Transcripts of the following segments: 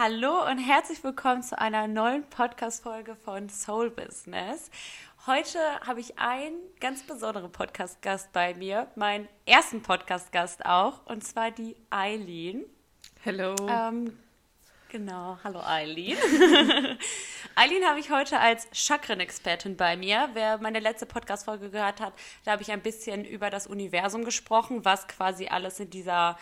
Hallo und herzlich willkommen zu einer neuen Podcast-Folge von Soul Business. Heute habe ich einen ganz besonderen Podcast-Gast bei mir, meinen ersten Podcast-Gast auch, und zwar die Eileen. Hallo. Ähm, genau, hallo Eileen. Eileen habe ich heute als Chakren-Expertin bei mir. Wer meine letzte Podcast-Folge gehört hat, da habe ich ein bisschen über das Universum gesprochen, was quasi alles in dieser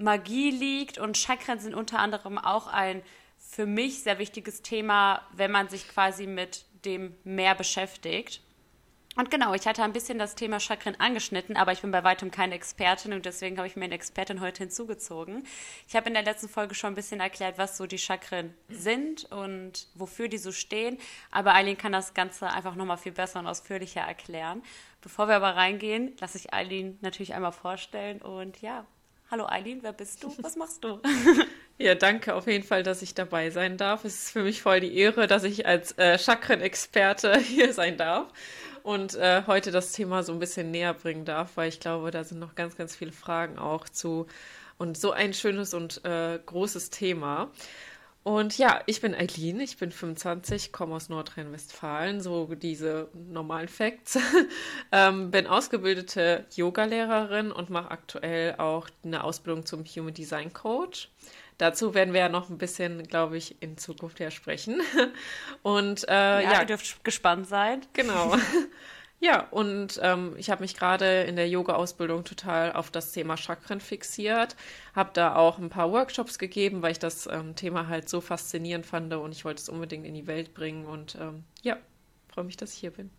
Magie liegt und Chakren sind unter anderem auch ein für mich sehr wichtiges Thema, wenn man sich quasi mit dem mehr beschäftigt. Und genau, ich hatte ein bisschen das Thema Chakren angeschnitten, aber ich bin bei weitem keine Expertin und deswegen habe ich mir eine Expertin heute hinzugezogen. Ich habe in der letzten Folge schon ein bisschen erklärt, was so die Chakren sind und wofür die so stehen, aber Eileen kann das Ganze einfach nochmal viel besser und ausführlicher erklären. Bevor wir aber reingehen, lasse ich Eileen natürlich einmal vorstellen und ja, Hallo Eileen, wer bist du? Was machst du? ja, danke auf jeden Fall, dass ich dabei sein darf. Es ist für mich voll die Ehre, dass ich als äh, Chakren-Experte hier sein darf und äh, heute das Thema so ein bisschen näher bringen darf, weil ich glaube, da sind noch ganz, ganz viele Fragen auch zu und so ein schönes und äh, großes Thema. Und ja, ich bin Eileen, ich bin 25, komme aus Nordrhein-Westfalen, so diese normalen Facts. ähm, bin ausgebildete Yogalehrerin und mache aktuell auch eine Ausbildung zum Human Design Coach. Dazu werden wir ja noch ein bisschen, glaube ich, in Zukunft ja sprechen. Und äh, ja, ja, ihr dürft gespannt sein. Genau. Ja, und ähm, ich habe mich gerade in der Yoga-Ausbildung total auf das Thema Chakren fixiert, habe da auch ein paar Workshops gegeben, weil ich das ähm, Thema halt so faszinierend fand und ich wollte es unbedingt in die Welt bringen und ähm, ja, freue mich, dass ich hier bin.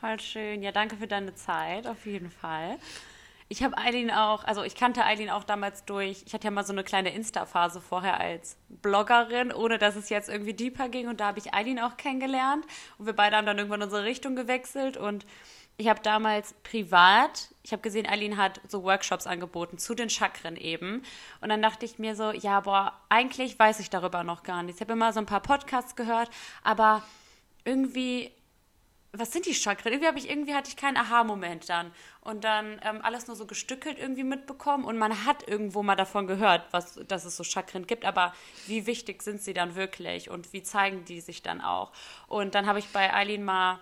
Voll schön. Ja, danke für deine Zeit, auf jeden Fall. Ich habe Eileen auch, also ich kannte Eileen auch damals durch, ich hatte ja mal so eine kleine Insta-Phase vorher als Bloggerin, ohne dass es jetzt irgendwie deeper ging. Und da habe ich Eileen auch kennengelernt. Und wir beide haben dann irgendwann unsere Richtung gewechselt. Und ich habe damals privat, ich habe gesehen, Eileen hat so Workshops angeboten zu den Chakren eben. Und dann dachte ich mir so, ja, boah, eigentlich weiß ich darüber noch gar nichts. Ich habe immer so ein paar Podcasts gehört, aber irgendwie was sind die Chakren? Irgendwie habe ich irgendwie hatte ich keinen Aha-Moment dann. Und dann ähm, alles nur so gestückelt irgendwie mitbekommen. Und man hat irgendwo mal davon gehört, was, dass es so Chakren gibt, aber wie wichtig sind sie dann wirklich? Und wie zeigen die sich dann auch? Und dann habe ich bei Eileen mal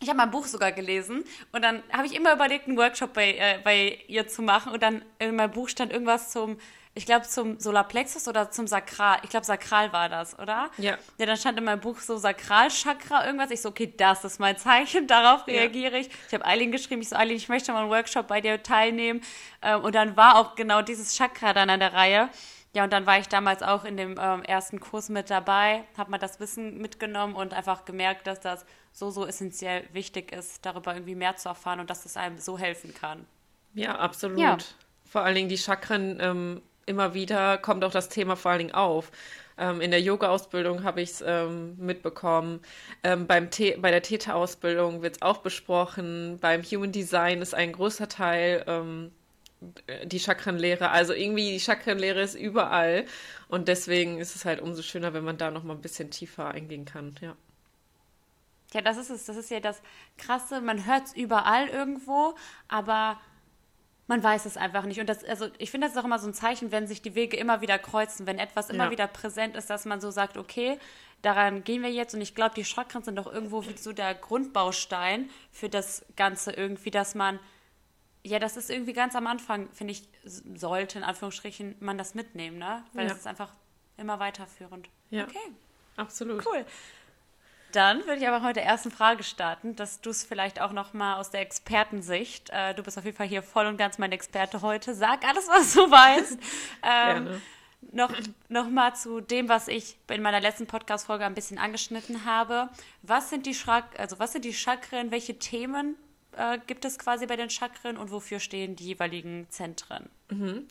ich habe mein Buch sogar gelesen. Und dann habe ich immer überlegt, einen Workshop bei, äh, bei ihr zu machen. Und dann in meinem Buch stand irgendwas zum ich glaube, zum Solarplexus oder zum Sakral. Ich glaube, Sakral war das, oder? Ja. Ja, dann stand in meinem Buch so Sakralchakra irgendwas. Ich so, okay, das ist mein Zeichen, darauf reagiere ja. ich. Ich habe Eileen geschrieben, ich so, Eileen, ich möchte mal einen Workshop bei dir teilnehmen. Ähm, und dann war auch genau dieses Chakra dann an der Reihe. Ja, und dann war ich damals auch in dem ähm, ersten Kurs mit dabei, habe mal das Wissen mitgenommen und einfach gemerkt, dass das so, so essentiell wichtig ist, darüber irgendwie mehr zu erfahren und dass es einem so helfen kann. Ja, absolut. Ja. Vor allen Dingen die Chakren ähm, immer wieder kommt auch das Thema vor allen Dingen auf. Ähm, in der Yoga-Ausbildung habe ich es ähm, mitbekommen. Ähm, beim bei der Theta-Ausbildung wird es auch besprochen. Beim Human Design ist ein großer Teil ähm, die Chakrenlehre. Also irgendwie die Chakrenlehre ist überall. Und deswegen ist es halt umso schöner, wenn man da noch mal ein bisschen tiefer eingehen kann. Ja. Ja, das ist es. Das ist ja das Krasse. Man hört es überall irgendwo, aber man weiß es einfach nicht. Und das, also ich finde, das ist auch immer so ein Zeichen, wenn sich die Wege immer wieder kreuzen, wenn etwas immer ja. wieder präsent ist, dass man so sagt, okay, daran gehen wir jetzt. Und ich glaube, die Chakren sind doch irgendwo wie so der Grundbaustein für das Ganze irgendwie, dass man, ja, das ist irgendwie ganz am Anfang, finde ich, sollte in Anführungsstrichen man das mitnehmen, ne? Weil es ja. ist einfach immer weiterführend. Ja. Okay. Absolut. Cool. Dann würde ich aber heute ersten Frage starten, dass du es vielleicht auch noch mal aus der Expertensicht, äh, du bist auf jeden Fall hier voll und ganz mein Experte heute, sag alles, was du weißt. ähm, Gerne. Noch, noch mal zu dem, was ich in meiner letzten Podcast-Folge ein bisschen angeschnitten habe. Was sind die, Chak also was sind die Chakren? Welche Themen äh, gibt es quasi bei den Chakren und wofür stehen die jeweiligen Zentren? Mhm.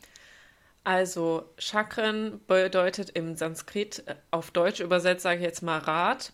Also Chakren bedeutet im Sanskrit, äh, auf Deutsch übersetzt sage ich jetzt mal Rad.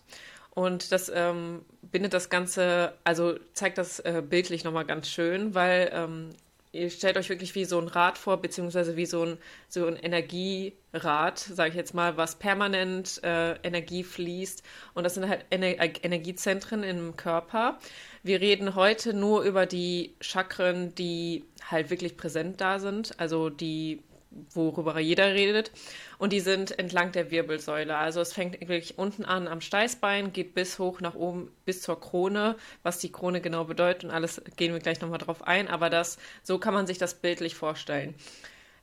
Und das ähm, bindet das Ganze, also zeigt das äh, bildlich nochmal ganz schön, weil ähm, ihr stellt euch wirklich wie so ein Rad vor, beziehungsweise wie so ein, so ein Energierad, sage ich jetzt mal, was permanent äh, Energie fließt. Und das sind halt Ener Energiezentren im Körper. Wir reden heute nur über die Chakren, die halt wirklich präsent da sind, also die worüber jeder redet. Und die sind entlang der Wirbelsäule. Also es fängt wirklich unten an am Steißbein, geht bis hoch nach oben bis zur Krone. Was die Krone genau bedeutet und alles gehen wir gleich nochmal drauf ein. Aber das, so kann man sich das bildlich vorstellen.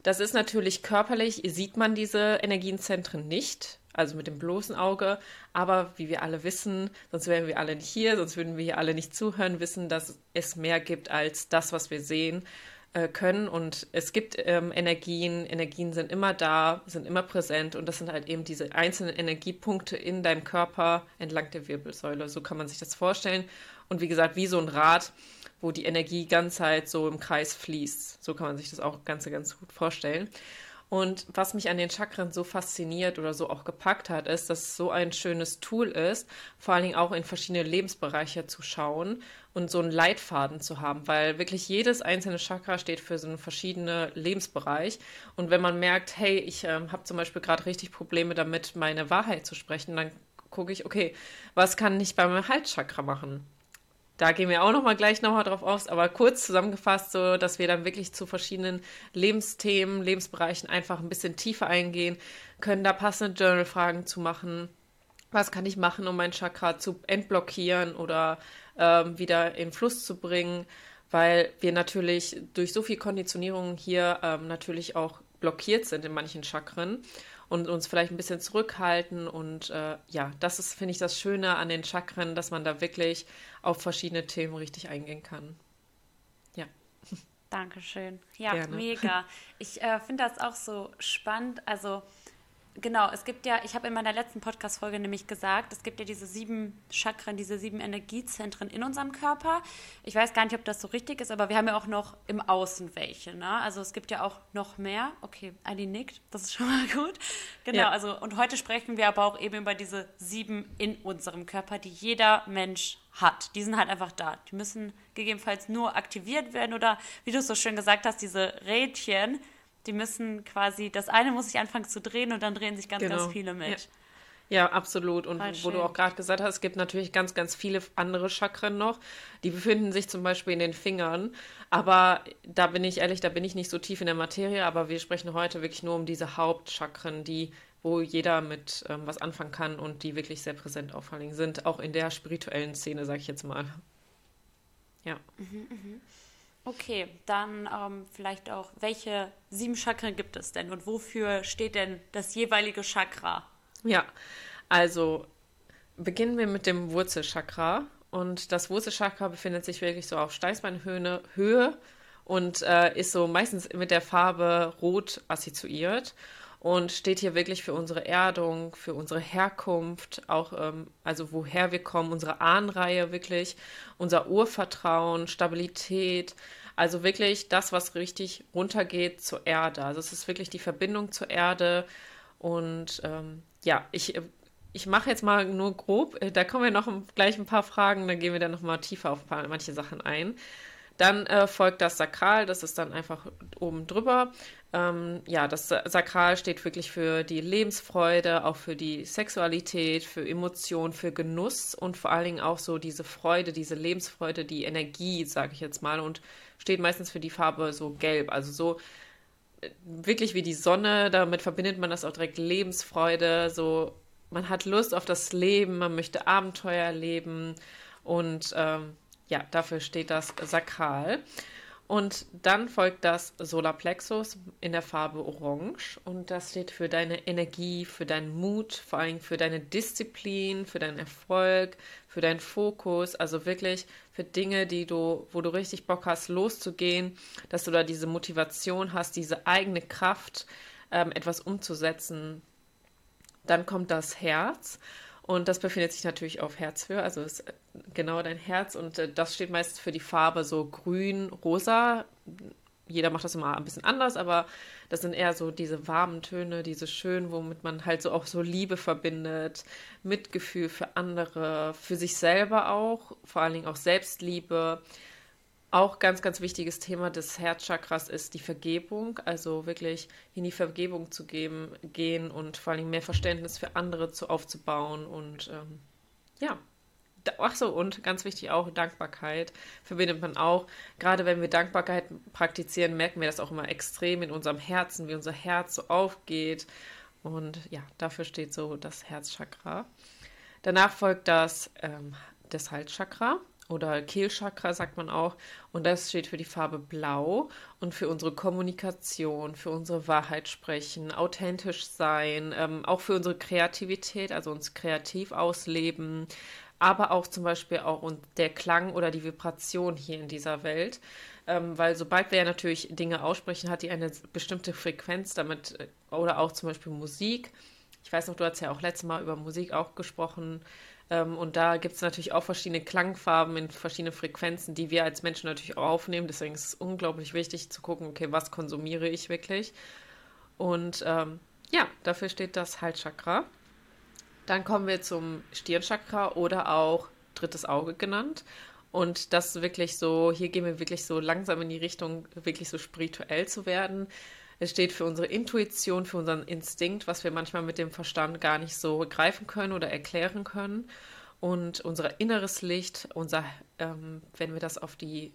Das ist natürlich körperlich, sieht man diese Energienzentren nicht, also mit dem bloßen Auge. Aber wie wir alle wissen, sonst wären wir alle nicht hier, sonst würden wir hier alle nicht zuhören, wissen, dass es mehr gibt als das, was wir sehen äh, können. Und es gibt ähm, Energien, Energien sind immer da, sind immer präsent und das sind halt eben diese einzelnen Energiepunkte in deinem Körper entlang der Wirbelsäule. So kann man sich das vorstellen. Und wie gesagt, wie so ein Rad, wo die Energie ganz halt so im Kreis fließt. So kann man sich das auch ganz, ganz gut vorstellen. Und was mich an den Chakren so fasziniert oder so auch gepackt hat, ist, dass es so ein schönes Tool ist, vor allen Dingen auch in verschiedene Lebensbereiche zu schauen und so einen Leitfaden zu haben, weil wirklich jedes einzelne Chakra steht für so einen verschiedenen Lebensbereich. Und wenn man merkt, hey, ich äh, habe zum Beispiel gerade richtig Probleme damit, meine Wahrheit zu sprechen, dann gucke ich, okay, was kann ich beim Halschakra machen? Da gehen wir auch noch mal gleich nochmal drauf aus, aber kurz zusammengefasst, so dass wir dann wirklich zu verschiedenen Lebensthemen, Lebensbereichen einfach ein bisschen tiefer eingehen, können da passende Journal-Fragen zu machen. Was kann ich machen, um mein Chakra zu entblockieren oder ähm, wieder in Fluss zu bringen? Weil wir natürlich durch so viel Konditionierung hier ähm, natürlich auch blockiert sind in manchen Chakren und uns vielleicht ein bisschen zurückhalten. Und äh, ja, das ist, finde ich, das Schöne an den Chakren, dass man da wirklich auf verschiedene Themen richtig eingehen kann. Ja. Dankeschön. Ja, Gerne. mega. Ich äh, finde das auch so spannend. Also Genau, es gibt ja, ich habe in meiner letzten Podcast-Folge nämlich gesagt, es gibt ja diese sieben Chakren, diese sieben Energiezentren in unserem Körper. Ich weiß gar nicht, ob das so richtig ist, aber wir haben ja auch noch im Außen welche. Ne? Also es gibt ja auch noch mehr. Okay, Ali nickt, das ist schon mal gut. Genau, ja. also und heute sprechen wir aber auch eben über diese sieben in unserem Körper, die jeder Mensch hat. Die sind halt einfach da. Die müssen gegebenenfalls nur aktiviert werden oder, wie du es so schön gesagt hast, diese Rädchen die müssen quasi, das eine muss sich anfangen zu drehen und dann drehen sich ganz, genau. ganz viele mit. Ja. Ja, absolut. Und Voll wo schön. du auch gerade gesagt hast, es gibt natürlich ganz, ganz viele andere Chakren noch. Die befinden sich zum Beispiel in den Fingern. Aber da bin ich ehrlich, da bin ich nicht so tief in der Materie. Aber wir sprechen heute wirklich nur um diese Hauptchakren, die, wo jeder mit ähm, was anfangen kann und die wirklich sehr präsent auffallen sind. Auch in der spirituellen Szene, sage ich jetzt mal. Ja. Mhm, mh. Okay, dann ähm, vielleicht auch, welche sieben Chakren gibt es denn und wofür steht denn das jeweilige Chakra? Ja, also beginnen wir mit dem Wurzelchakra. Und das Wurzelchakra befindet sich wirklich so auf Steißbeinhöhe Höhe und äh, ist so meistens mit der Farbe Rot assoziiert und steht hier wirklich für unsere Erdung, für unsere Herkunft, auch ähm, also woher wir kommen, unsere Ahnenreihe wirklich, unser Urvertrauen, Stabilität, also wirklich das, was richtig runtergeht zur Erde. Also es ist wirklich die Verbindung zur Erde und ähm, ja, ich ich mache jetzt mal nur grob, äh, da kommen wir noch gleich ein paar Fragen, dann gehen wir dann noch mal tiefer auf manche Sachen ein. Dann äh, folgt das Sakral, das ist dann einfach oben drüber. Ähm, ja, das Sakral steht wirklich für die Lebensfreude, auch für die Sexualität, für Emotion, für Genuss und vor allen Dingen auch so diese Freude, diese Lebensfreude, die Energie, sage ich jetzt mal, und steht meistens für die Farbe so gelb, also so äh, wirklich wie die Sonne, damit verbindet man das auch direkt Lebensfreude, so man hat Lust auf das Leben, man möchte Abenteuer erleben und ähm, ja, dafür steht das Sakral. Und dann folgt das Solarplexus in der Farbe Orange. Und das steht für deine Energie, für deinen Mut, vor allem für deine Disziplin, für deinen Erfolg, für deinen Fokus. Also wirklich für Dinge, die du, wo du richtig Bock hast, loszugehen, dass du da diese Motivation hast, diese eigene Kraft, ähm, etwas umzusetzen. Dann kommt das Herz. Und das befindet sich natürlich auf Herzhöhe, also ist äh, genau dein Herz. Und äh, das steht meistens für die Farbe so grün, rosa. Jeder macht das immer ein bisschen anders, aber das sind eher so diese warmen Töne, diese schönen, womit man halt so auch so Liebe verbindet, Mitgefühl für andere, für sich selber auch, vor allen Dingen auch Selbstliebe. Auch ganz, ganz wichtiges Thema des Herzchakras ist die Vergebung, also wirklich in die Vergebung zu geben, gehen und vor allem mehr Verständnis für andere zu aufzubauen und ähm, ja, ach so, und ganz wichtig auch, Dankbarkeit verbindet man auch. Gerade wenn wir Dankbarkeit praktizieren, merken wir das auch immer extrem in unserem Herzen, wie unser Herz so aufgeht. Und ja, dafür steht so das Herzchakra. Danach folgt das, ähm, das Halschakra oder Kehlchakra sagt man auch. Und das steht für die Farbe Blau und für unsere Kommunikation, für unsere Wahrheit sprechen, authentisch sein, ähm, auch für unsere Kreativität, also uns kreativ ausleben, aber auch zum Beispiel auch der Klang oder die Vibration hier in dieser Welt. Ähm, weil sobald wir ja natürlich Dinge aussprechen, hat die eine bestimmte Frequenz damit äh, oder auch zum Beispiel Musik. Ich weiß noch, du hast ja auch letztes Mal über Musik auch gesprochen. Ähm, und da gibt es natürlich auch verschiedene Klangfarben in verschiedenen Frequenzen, die wir als Menschen natürlich auch aufnehmen. Deswegen ist es unglaublich wichtig zu gucken, okay, was konsumiere ich wirklich. Und ähm, ja, dafür steht das Halschakra. Dann kommen wir zum Stirnchakra oder auch drittes Auge genannt. Und das wirklich so, hier gehen wir wirklich so langsam in die Richtung, wirklich so spirituell zu werden. Es steht für unsere Intuition, für unseren Instinkt, was wir manchmal mit dem Verstand gar nicht so greifen können oder erklären können. Und unser inneres Licht, unser, ähm, wenn wir das auf die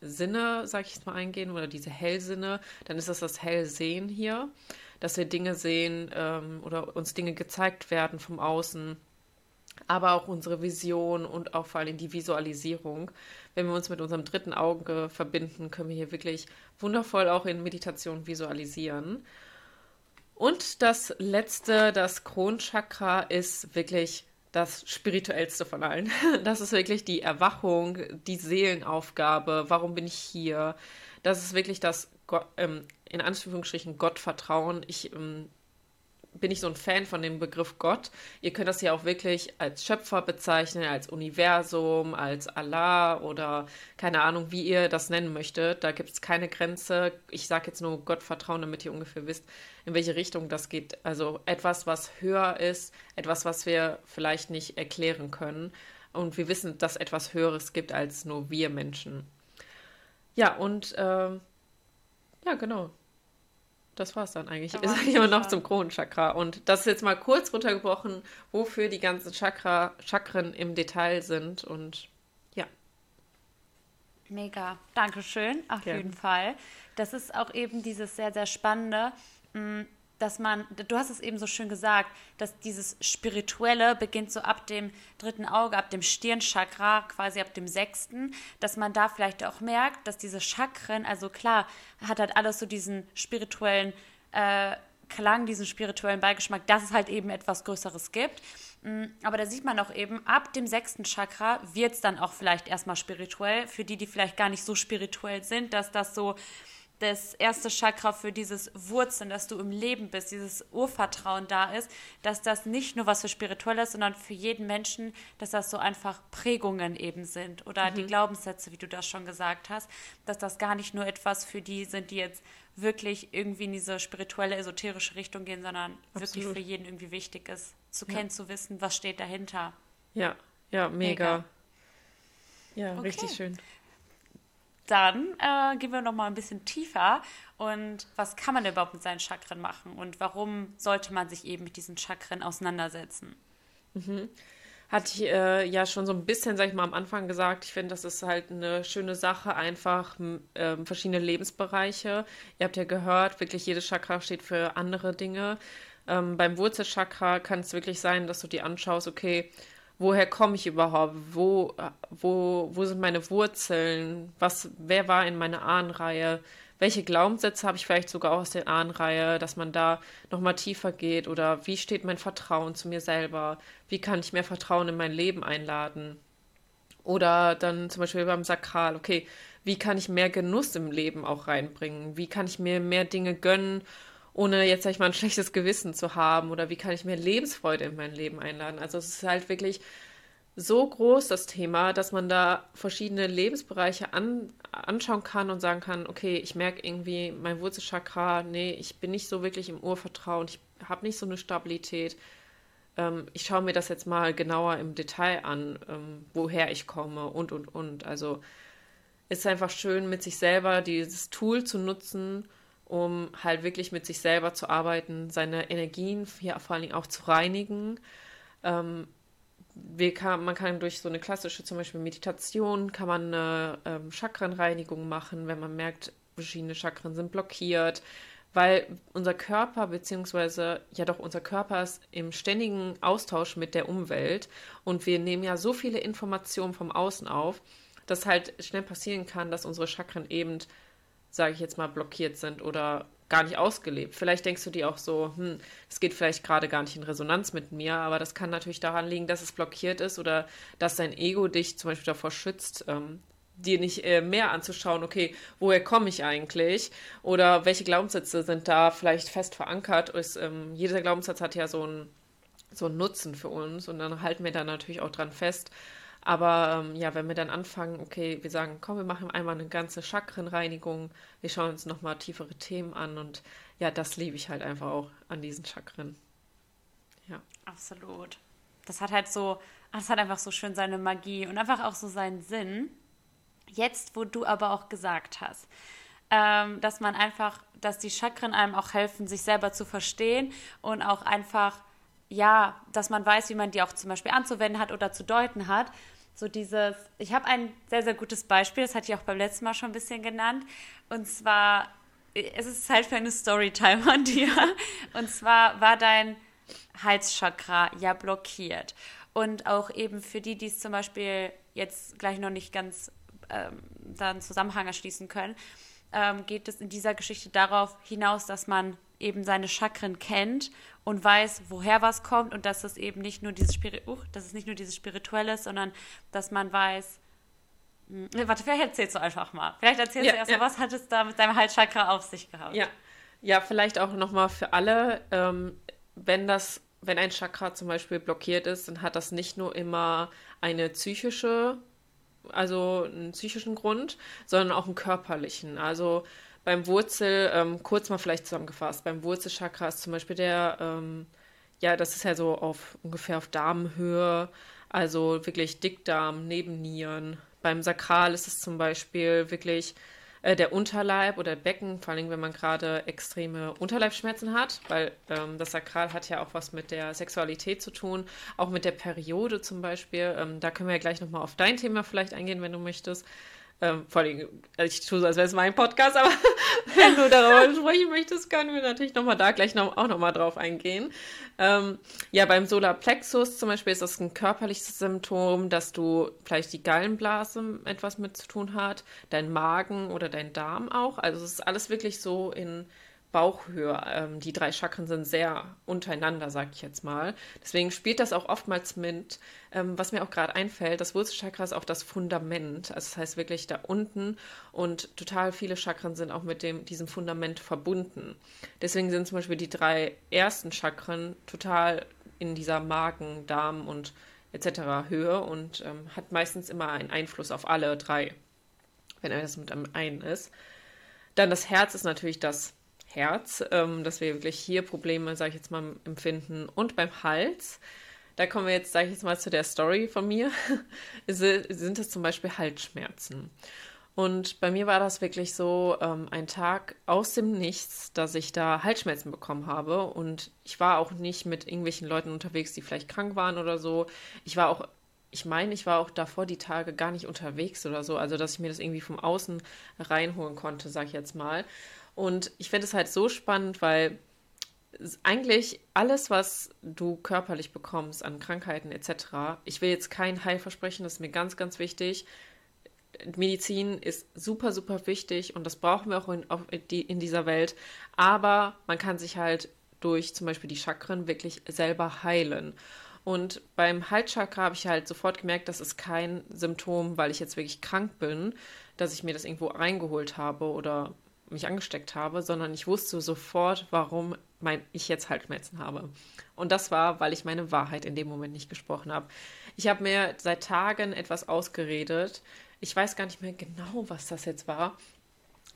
Sinne, sag ich mal, eingehen, oder diese Hellsinne, dann ist das das Hellsehen hier, dass wir Dinge sehen ähm, oder uns Dinge gezeigt werden vom Außen, aber auch unsere Vision und auch vor allem die Visualisierung. Wenn wir uns mit unserem dritten Auge verbinden, können wir hier wirklich wundervoll auch in Meditation visualisieren. Und das letzte, das Kronchakra, ist wirklich das spirituellste von allen. Das ist wirklich die Erwachung, die Seelenaufgabe. Warum bin ich hier? Das ist wirklich das, ähm, in Anführungsstrichen, Gottvertrauen. Ich ähm, bin ich so ein Fan von dem Begriff Gott. Ihr könnt das ja auch wirklich als Schöpfer bezeichnen, als Universum, als Allah oder keine Ahnung, wie ihr das nennen möchtet. Da gibt es keine Grenze. Ich sage jetzt nur Gott vertrauen, damit ihr ungefähr wisst, in welche Richtung das geht. Also etwas, was höher ist, etwas, was wir vielleicht nicht erklären können. Und wir wissen, dass etwas Höheres gibt als nur wir Menschen. Ja, und äh, ja, genau das war es dann eigentlich. Da ist immer noch zum Kronenchakra. Und das ist jetzt mal kurz runtergebrochen, wofür die ganzen Chakra, Chakren im Detail sind. Und ja. Mega. Dankeschön, auf Gerne. jeden Fall. Das ist auch eben dieses sehr, sehr Spannende. Dass man, du hast es eben so schön gesagt, dass dieses Spirituelle beginnt so ab dem dritten Auge, ab dem Stirnchakra, quasi ab dem sechsten, dass man da vielleicht auch merkt, dass diese Chakren, also klar, hat halt alles so diesen spirituellen äh, Klang, diesen spirituellen Beigeschmack, dass es halt eben etwas Größeres gibt. Mm, aber da sieht man auch eben, ab dem sechsten Chakra wird es dann auch vielleicht erstmal spirituell, für die, die vielleicht gar nicht so spirituell sind, dass das so das erste Chakra für dieses Wurzeln, dass du im Leben bist, dieses Urvertrauen da ist, dass das nicht nur was für Spirituelles, sondern für jeden Menschen, dass das so einfach Prägungen eben sind oder mhm. die Glaubenssätze, wie du das schon gesagt hast, dass das gar nicht nur etwas für die sind, die jetzt wirklich irgendwie in diese spirituelle, esoterische Richtung gehen, sondern Absolut. wirklich für jeden irgendwie wichtig ist, zu ja. kennen, zu wissen, was steht dahinter. Ja, ja, mega. mega. Ja, okay. richtig schön dann äh, gehen wir noch mal ein bisschen tiefer. Und was kann man überhaupt mit seinen Chakren machen? Und warum sollte man sich eben mit diesen Chakren auseinandersetzen? Mhm. Hatte ich äh, ja schon so ein bisschen, sag ich mal, am Anfang gesagt. Ich finde, das ist halt eine schöne Sache, einfach äh, verschiedene Lebensbereiche. Ihr habt ja gehört, wirklich jedes Chakra steht für andere Dinge. Ähm, beim Wurzelchakra kann es wirklich sein, dass du dir anschaust, okay, woher komme ich überhaupt? Wo, wo, wo sind meine Wurzeln? Was, wer war in meiner Ahnenreihe? Welche Glaubenssätze habe ich vielleicht sogar aus der Ahnenreihe, dass man da nochmal tiefer geht? Oder wie steht mein Vertrauen zu mir selber? Wie kann ich mehr Vertrauen in mein Leben einladen? Oder dann zum Beispiel beim Sakral, okay, wie kann ich mehr Genuss im Leben auch reinbringen? Wie kann ich mir mehr Dinge gönnen ohne jetzt, sag ich mal, ein schlechtes Gewissen zu haben? Oder wie kann ich mehr Lebensfreude in mein Leben einladen? Also es ist halt wirklich so groß, das Thema, dass man da verschiedene Lebensbereiche an, anschauen kann und sagen kann, okay, ich merke irgendwie mein Wurzelchakra, nee, ich bin nicht so wirklich im Urvertrauen, ich habe nicht so eine Stabilität. Ähm, ich schaue mir das jetzt mal genauer im Detail an, ähm, woher ich komme und, und, und. Also ist einfach schön, mit sich selber dieses Tool zu nutzen, um halt wirklich mit sich selber zu arbeiten, seine Energien hier vor allen Dingen auch zu reinigen, ähm, kann, man kann durch so eine klassische, zum Beispiel Meditation, kann man eine ähm, Chakrenreinigung machen, wenn man merkt, verschiedene Chakren sind blockiert, weil unser Körper, beziehungsweise ja doch, unser Körper ist im ständigen Austausch mit der Umwelt und wir nehmen ja so viele Informationen vom Außen auf, dass halt schnell passieren kann, dass unsere Chakren eben, sage ich jetzt mal, blockiert sind oder gar nicht ausgelebt. Vielleicht denkst du dir auch so, hm, es geht vielleicht gerade gar nicht in Resonanz mit mir, aber das kann natürlich daran liegen, dass es blockiert ist oder dass dein Ego dich zum Beispiel davor schützt, ähm, dir nicht äh, mehr anzuschauen, okay, woher komme ich eigentlich oder welche Glaubenssätze sind da vielleicht fest verankert. Ist, ähm, jeder Glaubenssatz hat ja so einen so einen Nutzen für uns und dann halten wir da natürlich auch dran fest. Aber ähm, ja, wenn wir dann anfangen, okay, wir sagen, komm, wir machen einmal eine ganze Chakrenreinigung, wir schauen uns nochmal tiefere Themen an und ja, das liebe ich halt einfach auch an diesen Chakren. Ja. Absolut. Das hat halt so, das hat einfach so schön seine Magie und einfach auch so seinen Sinn. Jetzt, wo du aber auch gesagt hast, ähm, dass man einfach, dass die Chakren einem auch helfen, sich selber zu verstehen und auch einfach ja, dass man weiß, wie man die auch zum Beispiel anzuwenden hat oder zu deuten hat. So dieses, ich habe ein sehr, sehr gutes Beispiel, das hatte ich auch beim letzten Mal schon ein bisschen genannt. Und zwar, es ist Zeit für eine Storytime an dir. Und zwar war dein Halschakra ja blockiert. Und auch eben für die, die es zum Beispiel jetzt gleich noch nicht ganz ähm, da einen Zusammenhang erschließen können, ähm, geht es in dieser Geschichte darauf hinaus, dass man eben seine Chakren kennt und weiß, woher was kommt und dass es eben nicht nur dieses Spiri uh, dass es nicht nur dieses Spirituelle ist, sondern dass man weiß, mh, hm, warte, vielleicht erzählst du einfach mal. Vielleicht erzählst ja, du erst ja. mal, was hat es da mit deinem Halschakra auf sich gehabt? Ja, ja vielleicht auch nochmal für alle, ähm, wenn das, wenn ein Chakra zum Beispiel blockiert ist, dann hat das nicht nur immer eine psychische, also einen psychischen Grund, sondern auch einen körperlichen. Also beim Wurzel, ähm, kurz mal vielleicht zusammengefasst, beim Wurzelchakra ist zum Beispiel der, ähm, ja, das ist ja so auf ungefähr auf Darmhöhe, also wirklich Dickdarm, Nebennieren. Beim Sakral ist es zum Beispiel wirklich äh, der Unterleib oder Becken, vor allem wenn man gerade extreme Unterleibschmerzen hat, weil ähm, das Sakral hat ja auch was mit der Sexualität zu tun, auch mit der Periode zum Beispiel. Ähm, da können wir ja gleich nochmal auf dein Thema vielleicht eingehen, wenn du möchtest. Ähm, vor allem, also ich tue so, als wäre es mein Podcast, aber wenn du darüber sprechen möchtest, können wir natürlich nochmal da gleich noch, auch nochmal drauf eingehen. Ähm, ja, beim Solarplexus zum Beispiel ist das ein körperliches Symptom, dass du vielleicht die Gallenblase etwas mit zu tun hat, dein Magen oder dein Darm auch. Also es ist alles wirklich so in Bauchhöhe. Ähm, die drei Chakren sind sehr untereinander, sag ich jetzt mal. Deswegen spielt das auch oftmals mit. Ähm, was mir auch gerade einfällt, das Wurzelchakra ist auch das Fundament. Also das heißt wirklich da unten und total viele Chakren sind auch mit dem, diesem Fundament verbunden. Deswegen sind zum Beispiel die drei ersten Chakren total in dieser Magen, Darm und etc. Höhe und ähm, hat meistens immer einen Einfluss auf alle drei, wenn das mit einem einen ist. Dann das Herz ist natürlich das Herz, ähm, dass wir wirklich hier Probleme, sage ich jetzt mal, empfinden. Und beim Hals, da kommen wir jetzt, sage ich jetzt mal, zu der Story von mir, sind es zum Beispiel Halsschmerzen. Und bei mir war das wirklich so ähm, ein Tag aus dem Nichts, dass ich da Halsschmerzen bekommen habe. Und ich war auch nicht mit irgendwelchen Leuten unterwegs, die vielleicht krank waren oder so. Ich war auch, ich meine, ich war auch davor die Tage gar nicht unterwegs oder so. Also, dass ich mir das irgendwie vom Außen reinholen konnte, sage ich jetzt mal. Und ich finde es halt so spannend, weil eigentlich alles, was du körperlich bekommst an Krankheiten etc., ich will jetzt kein Heilversprechen, das ist mir ganz, ganz wichtig. Medizin ist super, super wichtig und das brauchen wir auch in, auch in dieser Welt. Aber man kann sich halt durch zum Beispiel die Chakren wirklich selber heilen. Und beim Halschakra habe ich halt sofort gemerkt, das ist kein Symptom, weil ich jetzt wirklich krank bin, dass ich mir das irgendwo reingeholt habe oder mich angesteckt habe, sondern ich wusste sofort, warum mein, ich jetzt Halsschmerzen habe. Und das war, weil ich meine Wahrheit in dem Moment nicht gesprochen habe. Ich habe mir seit Tagen etwas ausgeredet. Ich weiß gar nicht mehr genau, was das jetzt war.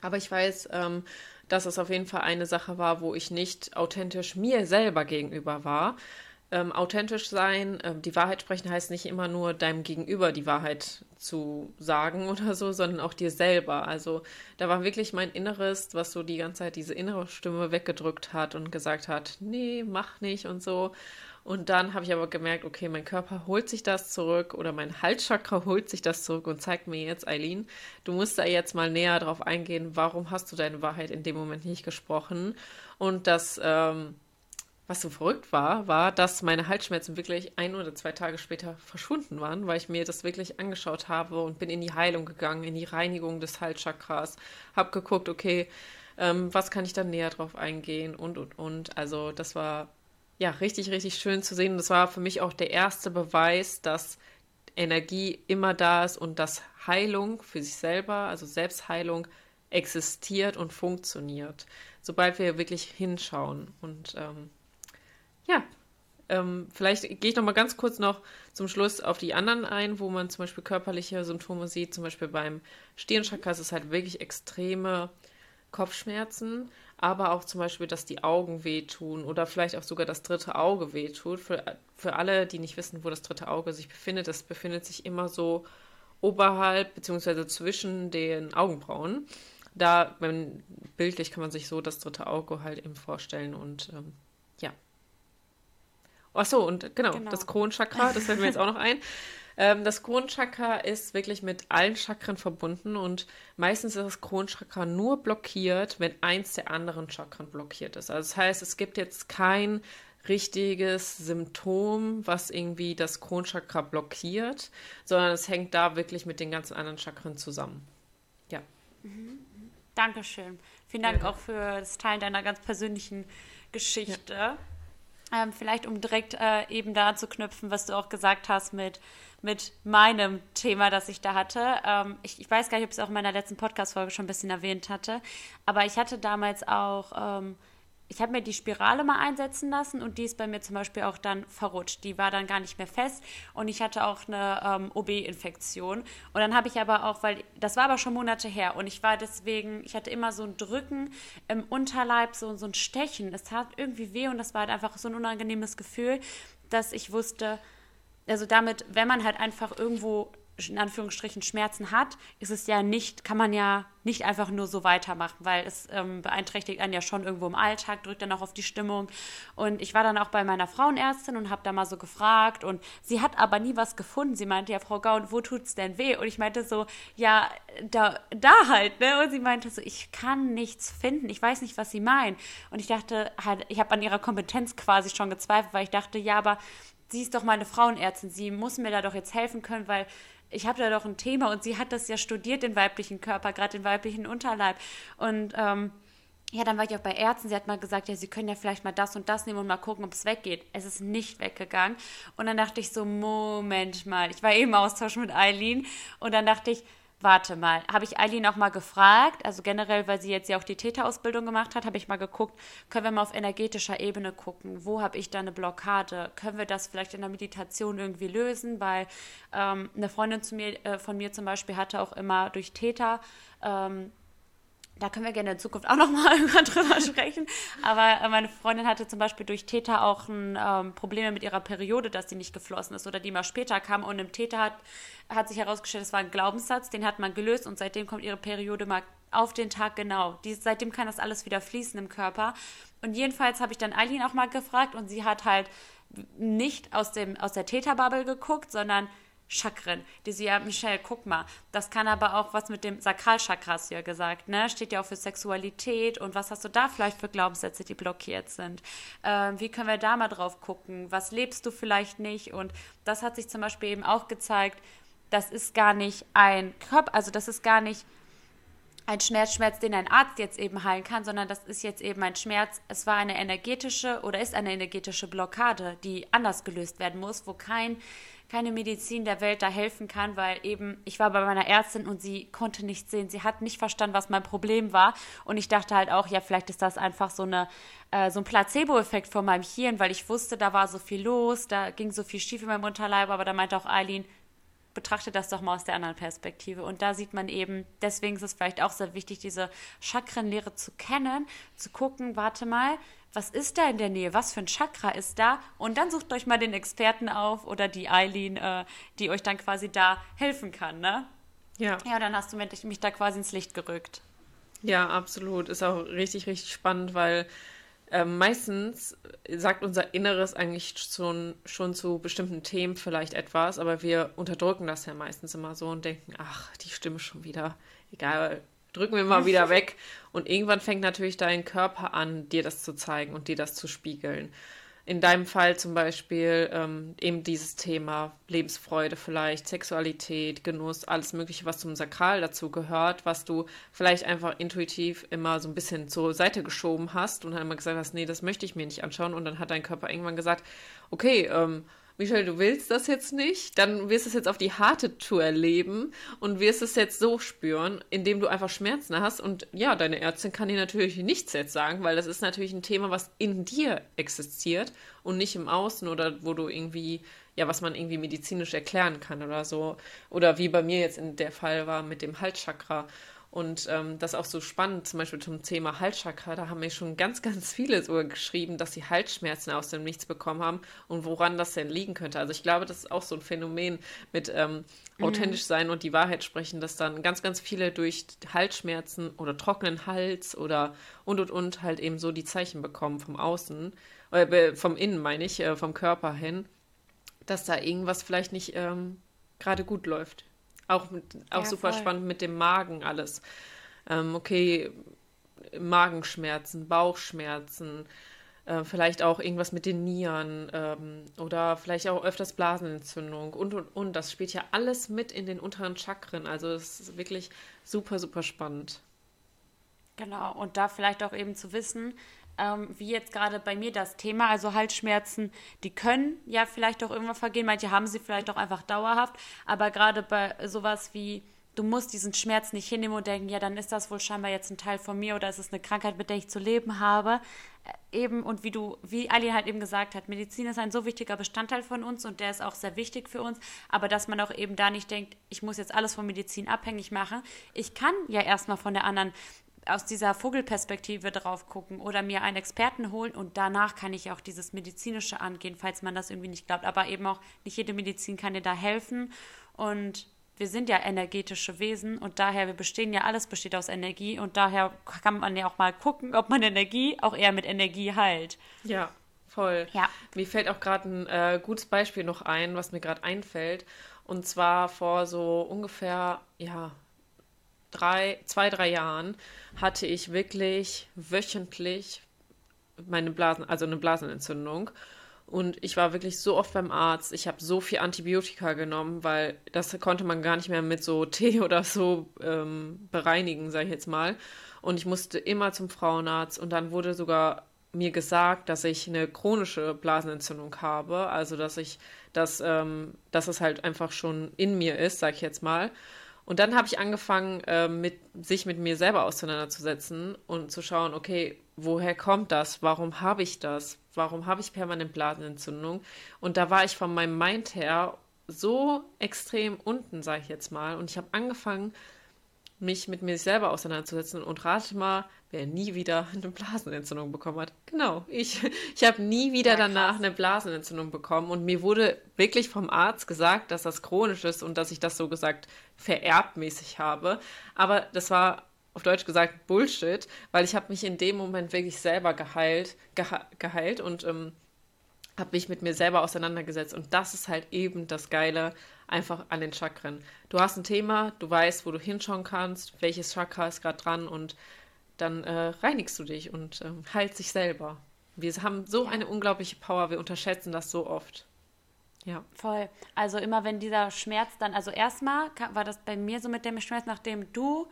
Aber ich weiß, ähm, dass es auf jeden Fall eine Sache war, wo ich nicht authentisch mir selber gegenüber war. Ähm, authentisch sein. Ähm, die Wahrheit sprechen heißt nicht immer nur deinem Gegenüber die Wahrheit zu sagen oder so, sondern auch dir selber. Also da war wirklich mein Inneres, was so die ganze Zeit diese innere Stimme weggedrückt hat und gesagt hat, nee, mach nicht und so. Und dann habe ich aber gemerkt, okay, mein Körper holt sich das zurück oder mein Halschakra holt sich das zurück und zeigt mir jetzt, Eileen, du musst da jetzt mal näher drauf eingehen, warum hast du deine Wahrheit in dem Moment nicht gesprochen? Und das ähm, was so verrückt war, war, dass meine Halsschmerzen wirklich ein oder zwei Tage später verschwunden waren, weil ich mir das wirklich angeschaut habe und bin in die Heilung gegangen, in die Reinigung des Halschakras, habe geguckt, okay, ähm, was kann ich dann näher drauf eingehen und, und, und. Also das war ja richtig, richtig schön zu sehen. Das war für mich auch der erste Beweis, dass Energie immer da ist und dass Heilung für sich selber, also Selbstheilung, existiert und funktioniert, sobald wir wirklich hinschauen. Und ähm, ja, ähm, vielleicht gehe ich noch mal ganz kurz noch zum Schluss auf die anderen ein, wo man zum Beispiel körperliche Symptome sieht. Zum Beispiel beim Stirnchakra ist es halt wirklich extreme Kopfschmerzen, aber auch zum Beispiel, dass die Augen wehtun oder vielleicht auch sogar das dritte Auge wehtut. Für, für alle, die nicht wissen, wo das dritte Auge sich befindet, das befindet sich immer so oberhalb bzw. zwischen den Augenbrauen. Da, wenn, bildlich kann man sich so das dritte Auge halt eben vorstellen und ähm, Ach so, und genau, genau. das Kronchakra, das fällt mir jetzt auch noch ein. Ähm, das Kronchakra ist wirklich mit allen Chakren verbunden und meistens ist das Kronchakra nur blockiert, wenn eins der anderen Chakren blockiert ist. Also das heißt, es gibt jetzt kein richtiges Symptom, was irgendwie das Kronchakra blockiert, sondern es hängt da wirklich mit den ganzen anderen Chakren zusammen. Ja. Mhm. Dankeschön. Vielen Dank ja. auch für das Teilen deiner ganz persönlichen Geschichte. Ja. Ähm, vielleicht um direkt äh, eben da zu knüpfen, was du auch gesagt hast mit, mit meinem Thema, das ich da hatte. Ähm, ich, ich, weiß gar nicht, ob ich es auch in meiner letzten Podcast-Folge schon ein bisschen erwähnt hatte, aber ich hatte damals auch ähm, ich habe mir die Spirale mal einsetzen lassen und die ist bei mir zum Beispiel auch dann verrutscht. Die war dann gar nicht mehr fest und ich hatte auch eine ähm, OB-Infektion. Und dann habe ich aber auch, weil das war aber schon Monate her und ich war deswegen, ich hatte immer so ein Drücken im Unterleib, so, so ein Stechen. Es tat irgendwie weh und das war halt einfach so ein unangenehmes Gefühl, dass ich wusste, also damit, wenn man halt einfach irgendwo in Anführungsstrichen Schmerzen hat, ist es ja nicht, kann man ja nicht einfach nur so weitermachen, weil es ähm, beeinträchtigt einen ja schon irgendwo im Alltag, drückt dann auch auf die Stimmung. Und ich war dann auch bei meiner Frauenärztin und habe da mal so gefragt und sie hat aber nie was gefunden. Sie meinte ja, Frau Gaun, wo tut's denn weh? Und ich meinte so, ja, da, da halt, ne? Und sie meinte so, ich kann nichts finden, ich weiß nicht, was sie meinen. Und ich dachte halt, ich habe an ihrer Kompetenz quasi schon gezweifelt, weil ich dachte, ja, aber sie ist doch meine Frauenärztin, sie muss mir da doch jetzt helfen können, weil ich habe da doch ein Thema und sie hat das ja studiert, den weiblichen Körper, gerade den weiblichen Unterleib. Und ähm, ja, dann war ich auch bei Ärzten. Sie hat mal gesagt, ja, Sie können ja vielleicht mal das und das nehmen und mal gucken, ob es weggeht. Es ist nicht weggegangen. Und dann dachte ich so, Moment mal. Ich war eben im Austausch mit Eileen und dann dachte ich, warte mal, habe ich Eileen auch mal gefragt, also generell, weil sie jetzt ja auch die Täterausbildung gemacht hat, habe ich mal geguckt, können wir mal auf energetischer Ebene gucken, wo habe ich da eine Blockade, können wir das vielleicht in der Meditation irgendwie lösen, weil ähm, eine Freundin mir, äh, von mir zum Beispiel hatte auch immer durch Täter ähm, da können wir gerne in Zukunft auch nochmal drüber sprechen. Aber äh, meine Freundin hatte zum Beispiel durch Täter auch ein, ähm, Probleme mit ihrer Periode, dass die nicht geflossen ist oder die mal später kam. Und im Täter hat, hat sich herausgestellt, es war ein Glaubenssatz, den hat man gelöst und seitdem kommt ihre Periode mal auf den Tag genau. Die, seitdem kann das alles wieder fließen im Körper. Und jedenfalls habe ich dann Eileen auch mal gefragt und sie hat halt nicht aus, dem, aus der Täterbubble geguckt, sondern Chakren. Die sie ja, Michelle, guck mal, das kann aber auch was mit dem Sakralchakra, hast du ja gesagt, ne? Steht ja auch für Sexualität und was hast du da vielleicht für Glaubenssätze, die blockiert sind? Ähm, wie können wir da mal drauf gucken? Was lebst du vielleicht nicht? Und das hat sich zum Beispiel eben auch gezeigt, das ist gar nicht ein Körper, also das ist gar nicht ein Schmerz, Schmerz, den ein Arzt jetzt eben heilen kann, sondern das ist jetzt eben ein Schmerz. Es war eine energetische oder ist eine energetische Blockade, die anders gelöst werden muss, wo kein keine Medizin der Welt da helfen kann, weil eben ich war bei meiner Ärztin und sie konnte nicht sehen. Sie hat nicht verstanden, was mein Problem war. Und ich dachte halt auch, ja, vielleicht ist das einfach so, eine, äh, so ein Placebo-Effekt von meinem Hirn, weil ich wusste, da war so viel los, da ging so viel schief in meinem Unterleib. Aber da meinte auch Eileen, betrachte das doch mal aus der anderen Perspektive. Und da sieht man eben, deswegen ist es vielleicht auch sehr wichtig, diese Chakrenlehre zu kennen, zu gucken, warte mal, was ist da in der Nähe? Was für ein Chakra ist da? Und dann sucht euch mal den Experten auf oder die Eileen, äh, die euch dann quasi da helfen kann, ne? Ja. Ja, dann hast du mich da quasi ins Licht gerückt. Ja, absolut. Ist auch richtig, richtig spannend, weil äh, meistens sagt unser Inneres eigentlich schon, schon zu bestimmten Themen vielleicht etwas, aber wir unterdrücken das ja meistens immer so und denken, ach, die Stimme schon wieder. Egal, drücken wir mal wieder weg. Und irgendwann fängt natürlich dein Körper an, dir das zu zeigen und dir das zu spiegeln. In deinem Fall zum Beispiel ähm, eben dieses Thema Lebensfreude vielleicht, Sexualität, Genuss, alles Mögliche, was zum Sakral dazu gehört, was du vielleicht einfach intuitiv immer so ein bisschen zur Seite geschoben hast und dann immer gesagt hast, nee, das möchte ich mir nicht anschauen. Und dann hat dein Körper irgendwann gesagt, okay, ähm, Michelle, du willst das jetzt nicht, dann wirst du es jetzt auf die harte Tour erleben und wirst es jetzt so spüren, indem du einfach Schmerzen hast. Und ja, deine Ärztin kann dir natürlich nichts jetzt sagen, weil das ist natürlich ein Thema, was in dir existiert und nicht im Außen oder wo du irgendwie, ja, was man irgendwie medizinisch erklären kann oder so. Oder wie bei mir jetzt in der Fall war mit dem Halschakra. Und ähm, das ist auch so spannend, zum Beispiel zum Thema Halschakra, da haben mir schon ganz, ganz viele sogar geschrieben, dass sie Halsschmerzen aus dem Nichts bekommen haben und woran das denn liegen könnte. Also ich glaube, das ist auch so ein Phänomen mit ähm, mhm. authentisch sein und die Wahrheit sprechen, dass dann ganz, ganz viele durch Halsschmerzen oder trockenen Hals oder und und und halt eben so die Zeichen bekommen vom Außen, äh, vom Innen meine ich, äh, vom Körper hin, dass da irgendwas vielleicht nicht ähm, gerade gut läuft. Auch, mit, auch ja, super voll. spannend mit dem Magen alles. Ähm, okay, Magenschmerzen, Bauchschmerzen, äh, vielleicht auch irgendwas mit den Nieren ähm, oder vielleicht auch öfters Blasenentzündung und und und. Das spielt ja alles mit in den unteren Chakren. Also es ist wirklich super, super spannend. Genau, und da vielleicht auch eben zu wissen, ähm, wie jetzt gerade bei mir das Thema, also Halsschmerzen, die können ja vielleicht auch irgendwann vergehen, manche haben sie vielleicht auch einfach dauerhaft, aber gerade bei sowas wie, du musst diesen Schmerz nicht hinnehmen und denken, ja, dann ist das wohl scheinbar jetzt ein Teil von mir oder ist es eine Krankheit, mit der ich zu leben habe. Äh, eben, und wie du, wie Ali halt eben gesagt hat, Medizin ist ein so wichtiger Bestandteil von uns und der ist auch sehr wichtig für uns, aber dass man auch eben da nicht denkt, ich muss jetzt alles von Medizin abhängig machen. Ich kann ja erstmal von der anderen aus dieser Vogelperspektive drauf gucken oder mir einen Experten holen und danach kann ich auch dieses medizinische angehen, falls man das irgendwie nicht glaubt. Aber eben auch nicht jede Medizin kann dir da helfen und wir sind ja energetische Wesen und daher, wir bestehen ja, alles besteht aus Energie und daher kann man ja auch mal gucken, ob man Energie auch eher mit Energie heilt. Ja, voll. Ja. Mir fällt auch gerade ein äh, gutes Beispiel noch ein, was mir gerade einfällt. Und zwar vor so ungefähr, ja, drei, zwei, drei Jahren hatte ich wirklich wöchentlich meine Blasen, also eine Blasenentzündung. Und ich war wirklich so oft beim Arzt. Ich habe so viel Antibiotika genommen, weil das konnte man gar nicht mehr mit so Tee oder so ähm, bereinigen, sage ich jetzt mal. Und ich musste immer zum Frauenarzt. Und dann wurde sogar mir gesagt, dass ich eine chronische Blasenentzündung habe. Also dass ich, dass, ähm, dass es halt einfach schon in mir ist, sage ich jetzt mal. Und dann habe ich angefangen, äh, mit, sich mit mir selber auseinanderzusetzen und zu schauen, okay, woher kommt das? Warum habe ich das? Warum habe ich permanent Blasenentzündung? Und da war ich von meinem Mind her so extrem unten, sage ich jetzt mal. Und ich habe angefangen, mich mit mir selber auseinanderzusetzen und rate mal, wer nie wieder eine Blasenentzündung bekommen hat. Genau, ich. Ich habe nie wieder ja, danach eine Blasenentzündung bekommen und mir wurde wirklich vom Arzt gesagt, dass das chronisch ist und dass ich das so gesagt vererbmäßig habe. Aber das war auf Deutsch gesagt Bullshit, weil ich habe mich in dem Moment wirklich selber geheilt, geha geheilt und ähm, habe mich mit mir selber auseinandergesetzt. Und das ist halt eben das Geile einfach an den Chakren. Du hast ein Thema, du weißt, wo du hinschauen kannst, welches Chakra ist gerade dran und dann äh, reinigst du dich und äh, heilst dich selber. Wir haben so eine unglaubliche Power, wir unterschätzen das so oft. Ja. Voll. Also immer wenn dieser Schmerz dann, also erstmal war das bei mir so mit dem Schmerz, nachdem du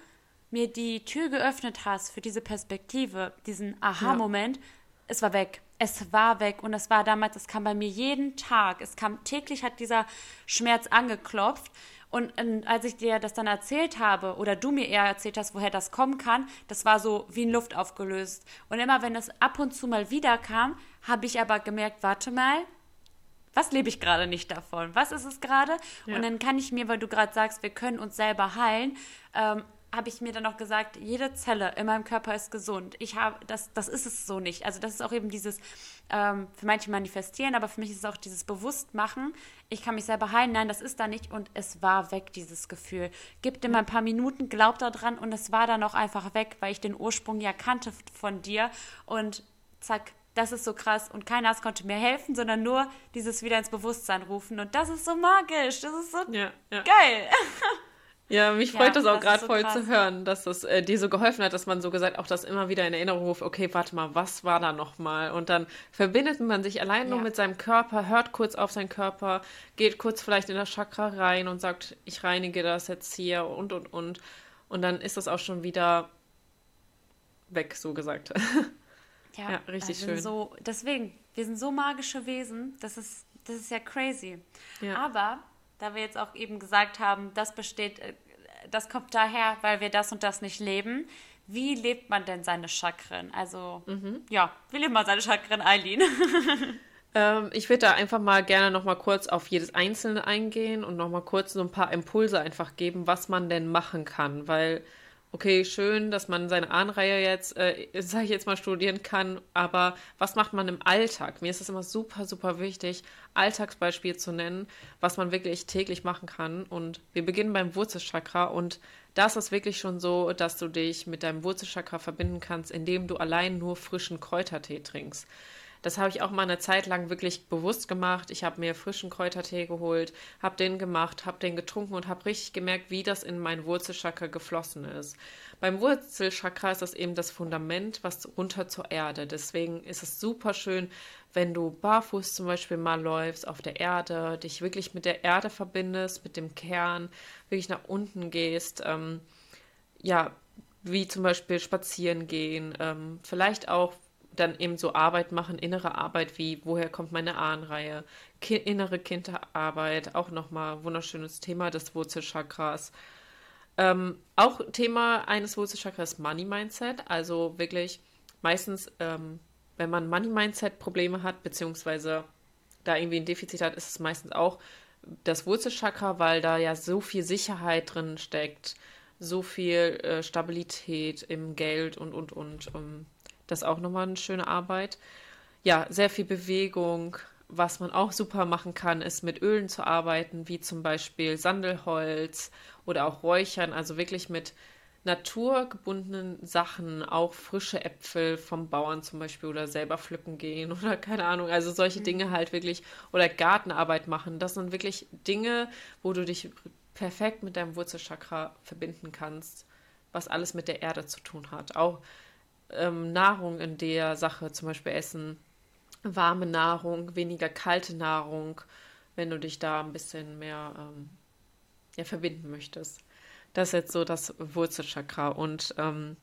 mir die Tür geöffnet hast für diese Perspektive, diesen Aha-Moment, ja. es war weg. Es war weg und es war damals, es kam bei mir jeden Tag, es kam täglich, hat dieser Schmerz angeklopft und, und, als ich dir das dann erzählt habe, oder du mir eher erzählt hast, woher das kommen kann, das war so wie in Luft aufgelöst. Und immer wenn es ab und zu mal wieder kam, habe ich aber gemerkt, warte mal, was lebe ich gerade nicht davon? Was ist es gerade? Ja. Und dann kann ich mir, weil du gerade sagst, wir können uns selber heilen, ähm, habe ich mir dann auch gesagt, jede Zelle in meinem Körper ist gesund. Ich habe, das, das ist es so nicht. Also das ist auch eben dieses, ähm, für manche manifestieren, aber für mich ist es auch dieses Bewusstmachen. Ich kann mich selber heilen, nein, das ist da nicht und es war weg, dieses Gefühl. Gib dir mal ein paar Minuten, glaub da dran und es war dann auch einfach weg, weil ich den Ursprung ja kannte von dir und zack, das ist so krass und keiner konnte mir helfen, sondern nur dieses wieder ins Bewusstsein rufen und das ist so magisch, das ist so ja, ja. geil. Ja, mich freut ja, das auch gerade so voll krass. zu hören, dass das äh, dir so geholfen hat, dass man so gesagt auch das immer wieder in Erinnerung ruft, okay, warte mal, was war da nochmal? Und dann verbindet man sich allein ja. nur mit seinem Körper, hört kurz auf seinen Körper, geht kurz vielleicht in das Chakra rein und sagt, ich reinige das jetzt hier und, und, und. Und dann ist das auch schon wieder weg, so gesagt. Ja, ja richtig schön. So, deswegen, wir sind so magische Wesen, das ist, das ist ja crazy. Ja. Aber da wir jetzt auch eben gesagt haben, das besteht, äh, das kommt daher, weil wir das und das nicht leben. Wie lebt man denn seine Chakren? Also, mhm. ja, wie lebt man seine Chakren, Eileen? ähm, ich würde da einfach mal gerne noch mal kurz auf jedes Einzelne eingehen und noch mal kurz so ein paar Impulse einfach geben, was man denn machen kann, weil okay, schön, dass man seine Ahnenreihe jetzt, äh, sage ich jetzt mal, studieren kann, aber was macht man im Alltag? Mir ist es immer super, super wichtig, Alltagsbeispiel zu nennen, was man wirklich täglich machen kann. Und wir beginnen beim Wurzelchakra und da ist wirklich schon so, dass du dich mit deinem Wurzelchakra verbinden kannst, indem du allein nur frischen Kräutertee trinkst. Das habe ich auch mal eine Zeit lang wirklich bewusst gemacht. Ich habe mir frischen Kräutertee geholt, habe den gemacht, habe den getrunken und habe richtig gemerkt, wie das in mein Wurzelchakra geflossen ist. Beim Wurzelchakra ist das eben das Fundament, was runter zur Erde. Deswegen ist es super schön, wenn du barfuß zum Beispiel mal läufst auf der Erde, dich wirklich mit der Erde verbindest, mit dem Kern, wirklich nach unten gehst. Ähm, ja, wie zum Beispiel spazieren gehen, ähm, vielleicht auch dann eben so Arbeit machen, innere Arbeit wie, woher kommt meine Ahnenreihe, Ki innere Kinderarbeit, auch nochmal wunderschönes Thema des Wurzelchakras. Ähm, auch Thema eines Wurzelchakras Money Mindset, also wirklich meistens, ähm, wenn man Money Mindset Probleme hat, beziehungsweise da irgendwie ein Defizit hat, ist es meistens auch das Wurzelchakra, weil da ja so viel Sicherheit drin steckt, so viel äh, Stabilität im Geld und, und, und. Um, ähm, das ist auch nochmal eine schöne Arbeit. Ja, sehr viel Bewegung. Was man auch super machen kann, ist mit Ölen zu arbeiten, wie zum Beispiel Sandelholz oder auch Räuchern, also wirklich mit naturgebundenen Sachen, auch frische Äpfel vom Bauern zum Beispiel oder selber pflücken gehen oder keine Ahnung, also solche mhm. Dinge halt wirklich oder Gartenarbeit machen. Das sind wirklich Dinge, wo du dich perfekt mit deinem Wurzelchakra verbinden kannst, was alles mit der Erde zu tun hat. Auch ähm, Nahrung in der Sache zum Beispiel essen. Warme Nahrung, weniger kalte Nahrung, wenn du dich da ein bisschen mehr ähm, ja, verbinden möchtest. Das ist jetzt so das Wurzelchakra. Und ähm,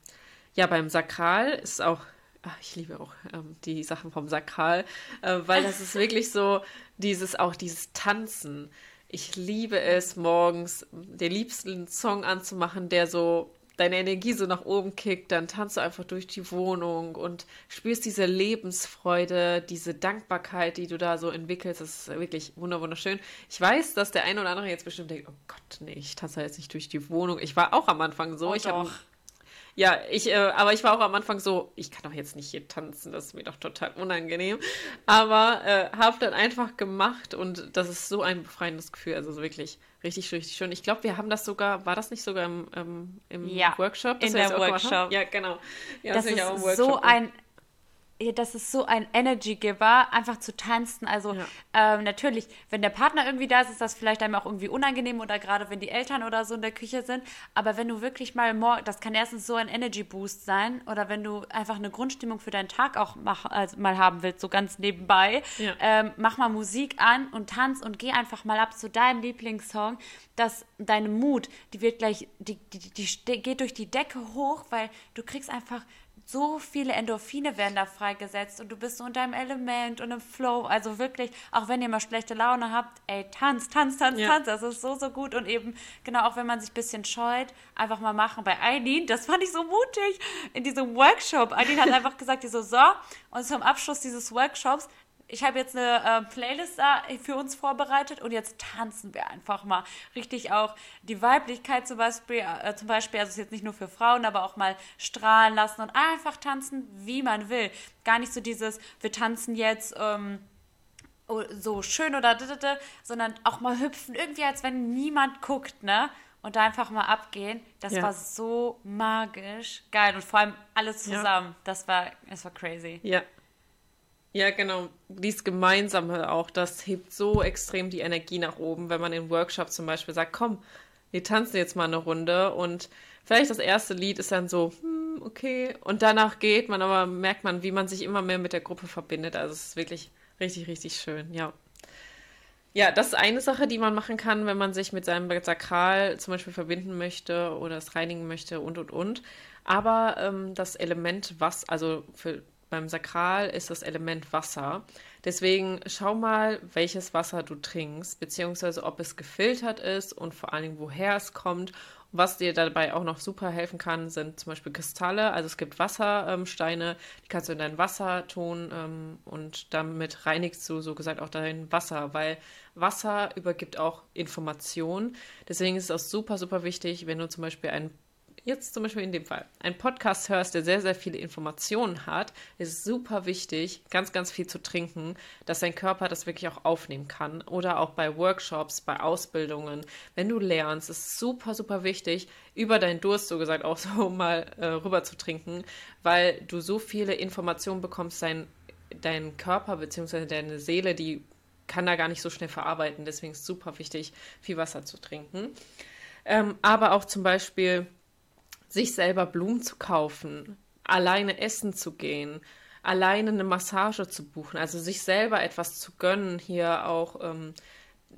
ja, beim Sakral ist auch, ach, ich liebe auch ähm, die Sachen vom Sakral, äh, weil das ist wirklich so dieses, auch dieses Tanzen. Ich liebe es, morgens den liebsten Song anzumachen, der so deine Energie so nach oben kickt, dann tanzt du einfach durch die Wohnung und spürst diese Lebensfreude, diese Dankbarkeit, die du da so entwickelst. Das ist wirklich wunderschön. Ich weiß, dass der eine oder andere jetzt bestimmt denkt, oh Gott, nee, ich tanze jetzt nicht durch die Wohnung. Ich war auch am Anfang so. Oh, ich habe ja, ich, äh, aber ich war auch am Anfang so, ich kann doch jetzt nicht hier tanzen, das ist mir doch total unangenehm. Aber äh, habe dann einfach gemacht und das ist so ein befreiendes Gefühl. Also wirklich richtig, richtig schön. Ich glaube, wir haben das sogar, war das nicht sogar im, ähm, im ja, Workshop? In der Workshop. Ja, genau. Ja, das, das ist so ein das ist so ein Energy Giver, einfach zu tanzen. Also ja. ähm, natürlich, wenn der Partner irgendwie da ist, ist das vielleicht einem auch irgendwie unangenehm oder gerade wenn die Eltern oder so in der Küche sind. Aber wenn du wirklich mal morgen, das kann erstens so ein Energy Boost sein oder wenn du einfach eine Grundstimmung für deinen Tag auch mach, also mal haben willst, so ganz nebenbei, ja. ähm, mach mal Musik an und tanz und geh einfach mal ab zu deinem Lieblingssong, dass deine Mut, die wird gleich, die, die, die, die geht durch die Decke hoch, weil du kriegst einfach so viele Endorphine werden da freigesetzt und du bist so in deinem Element und im Flow. Also wirklich, auch wenn ihr mal schlechte Laune habt, ey, tanz, tanz, tanz, ja. tanz. Das ist so, so gut. Und eben, genau, auch wenn man sich ein bisschen scheut, einfach mal machen. Bei Eileen, das fand ich so mutig in diesem Workshop. Eileen hat einfach gesagt, die so, so, und zum Abschluss dieses Workshops ich habe jetzt eine äh, Playlist da für uns vorbereitet und jetzt tanzen wir einfach mal richtig auch die Weiblichkeit zum Beispiel, äh, zum Beispiel, also ist jetzt nicht nur für Frauen, aber auch mal strahlen lassen und einfach tanzen, wie man will. Gar nicht so dieses, wir tanzen jetzt ähm, oh, so schön oder sondern auch mal hüpfen, irgendwie als wenn niemand guckt, ne? Und da einfach mal abgehen. Das ja. war so magisch. Geil. Und vor allem alles zusammen. Ja. Das war, das war crazy. Ja, ja, genau. Dies Gemeinsame auch, das hebt so extrem die Energie nach oben, wenn man im Workshop zum Beispiel sagt, komm, wir tanzen jetzt mal eine Runde und vielleicht das erste Lied ist dann so, hm, okay, und danach geht man, aber merkt man, wie man sich immer mehr mit der Gruppe verbindet. Also es ist wirklich richtig, richtig schön, ja. Ja, das ist eine Sache, die man machen kann, wenn man sich mit seinem Sakral zum Beispiel verbinden möchte oder es reinigen möchte und und und. Aber ähm, das Element was, also für beim Sakral ist das Element Wasser. Deswegen schau mal, welches Wasser du trinkst, beziehungsweise ob es gefiltert ist und vor allen Dingen, woher es kommt. Was dir dabei auch noch super helfen kann, sind zum Beispiel Kristalle. Also es gibt Wassersteine, die kannst du in dein Wasser tun ähm, und damit reinigst du so gesagt auch dein Wasser, weil Wasser übergibt auch Informationen. Deswegen ist es auch super, super wichtig, wenn du zum Beispiel ein jetzt zum Beispiel in dem Fall, einen Podcast hörst, der sehr, sehr viele Informationen hat, ist super wichtig, ganz, ganz viel zu trinken, dass dein Körper das wirklich auch aufnehmen kann. Oder auch bei Workshops, bei Ausbildungen, wenn du lernst, ist super, super wichtig, über deinen Durst, so gesagt, auch so mal äh, rüber zu trinken, weil du so viele Informationen bekommst, dein, dein Körper bzw. deine Seele, die kann da gar nicht so schnell verarbeiten. Deswegen ist super wichtig, viel Wasser zu trinken. Ähm, aber auch zum Beispiel sich selber Blumen zu kaufen, alleine essen zu gehen, alleine eine Massage zu buchen, also sich selber etwas zu gönnen, hier auch ähm,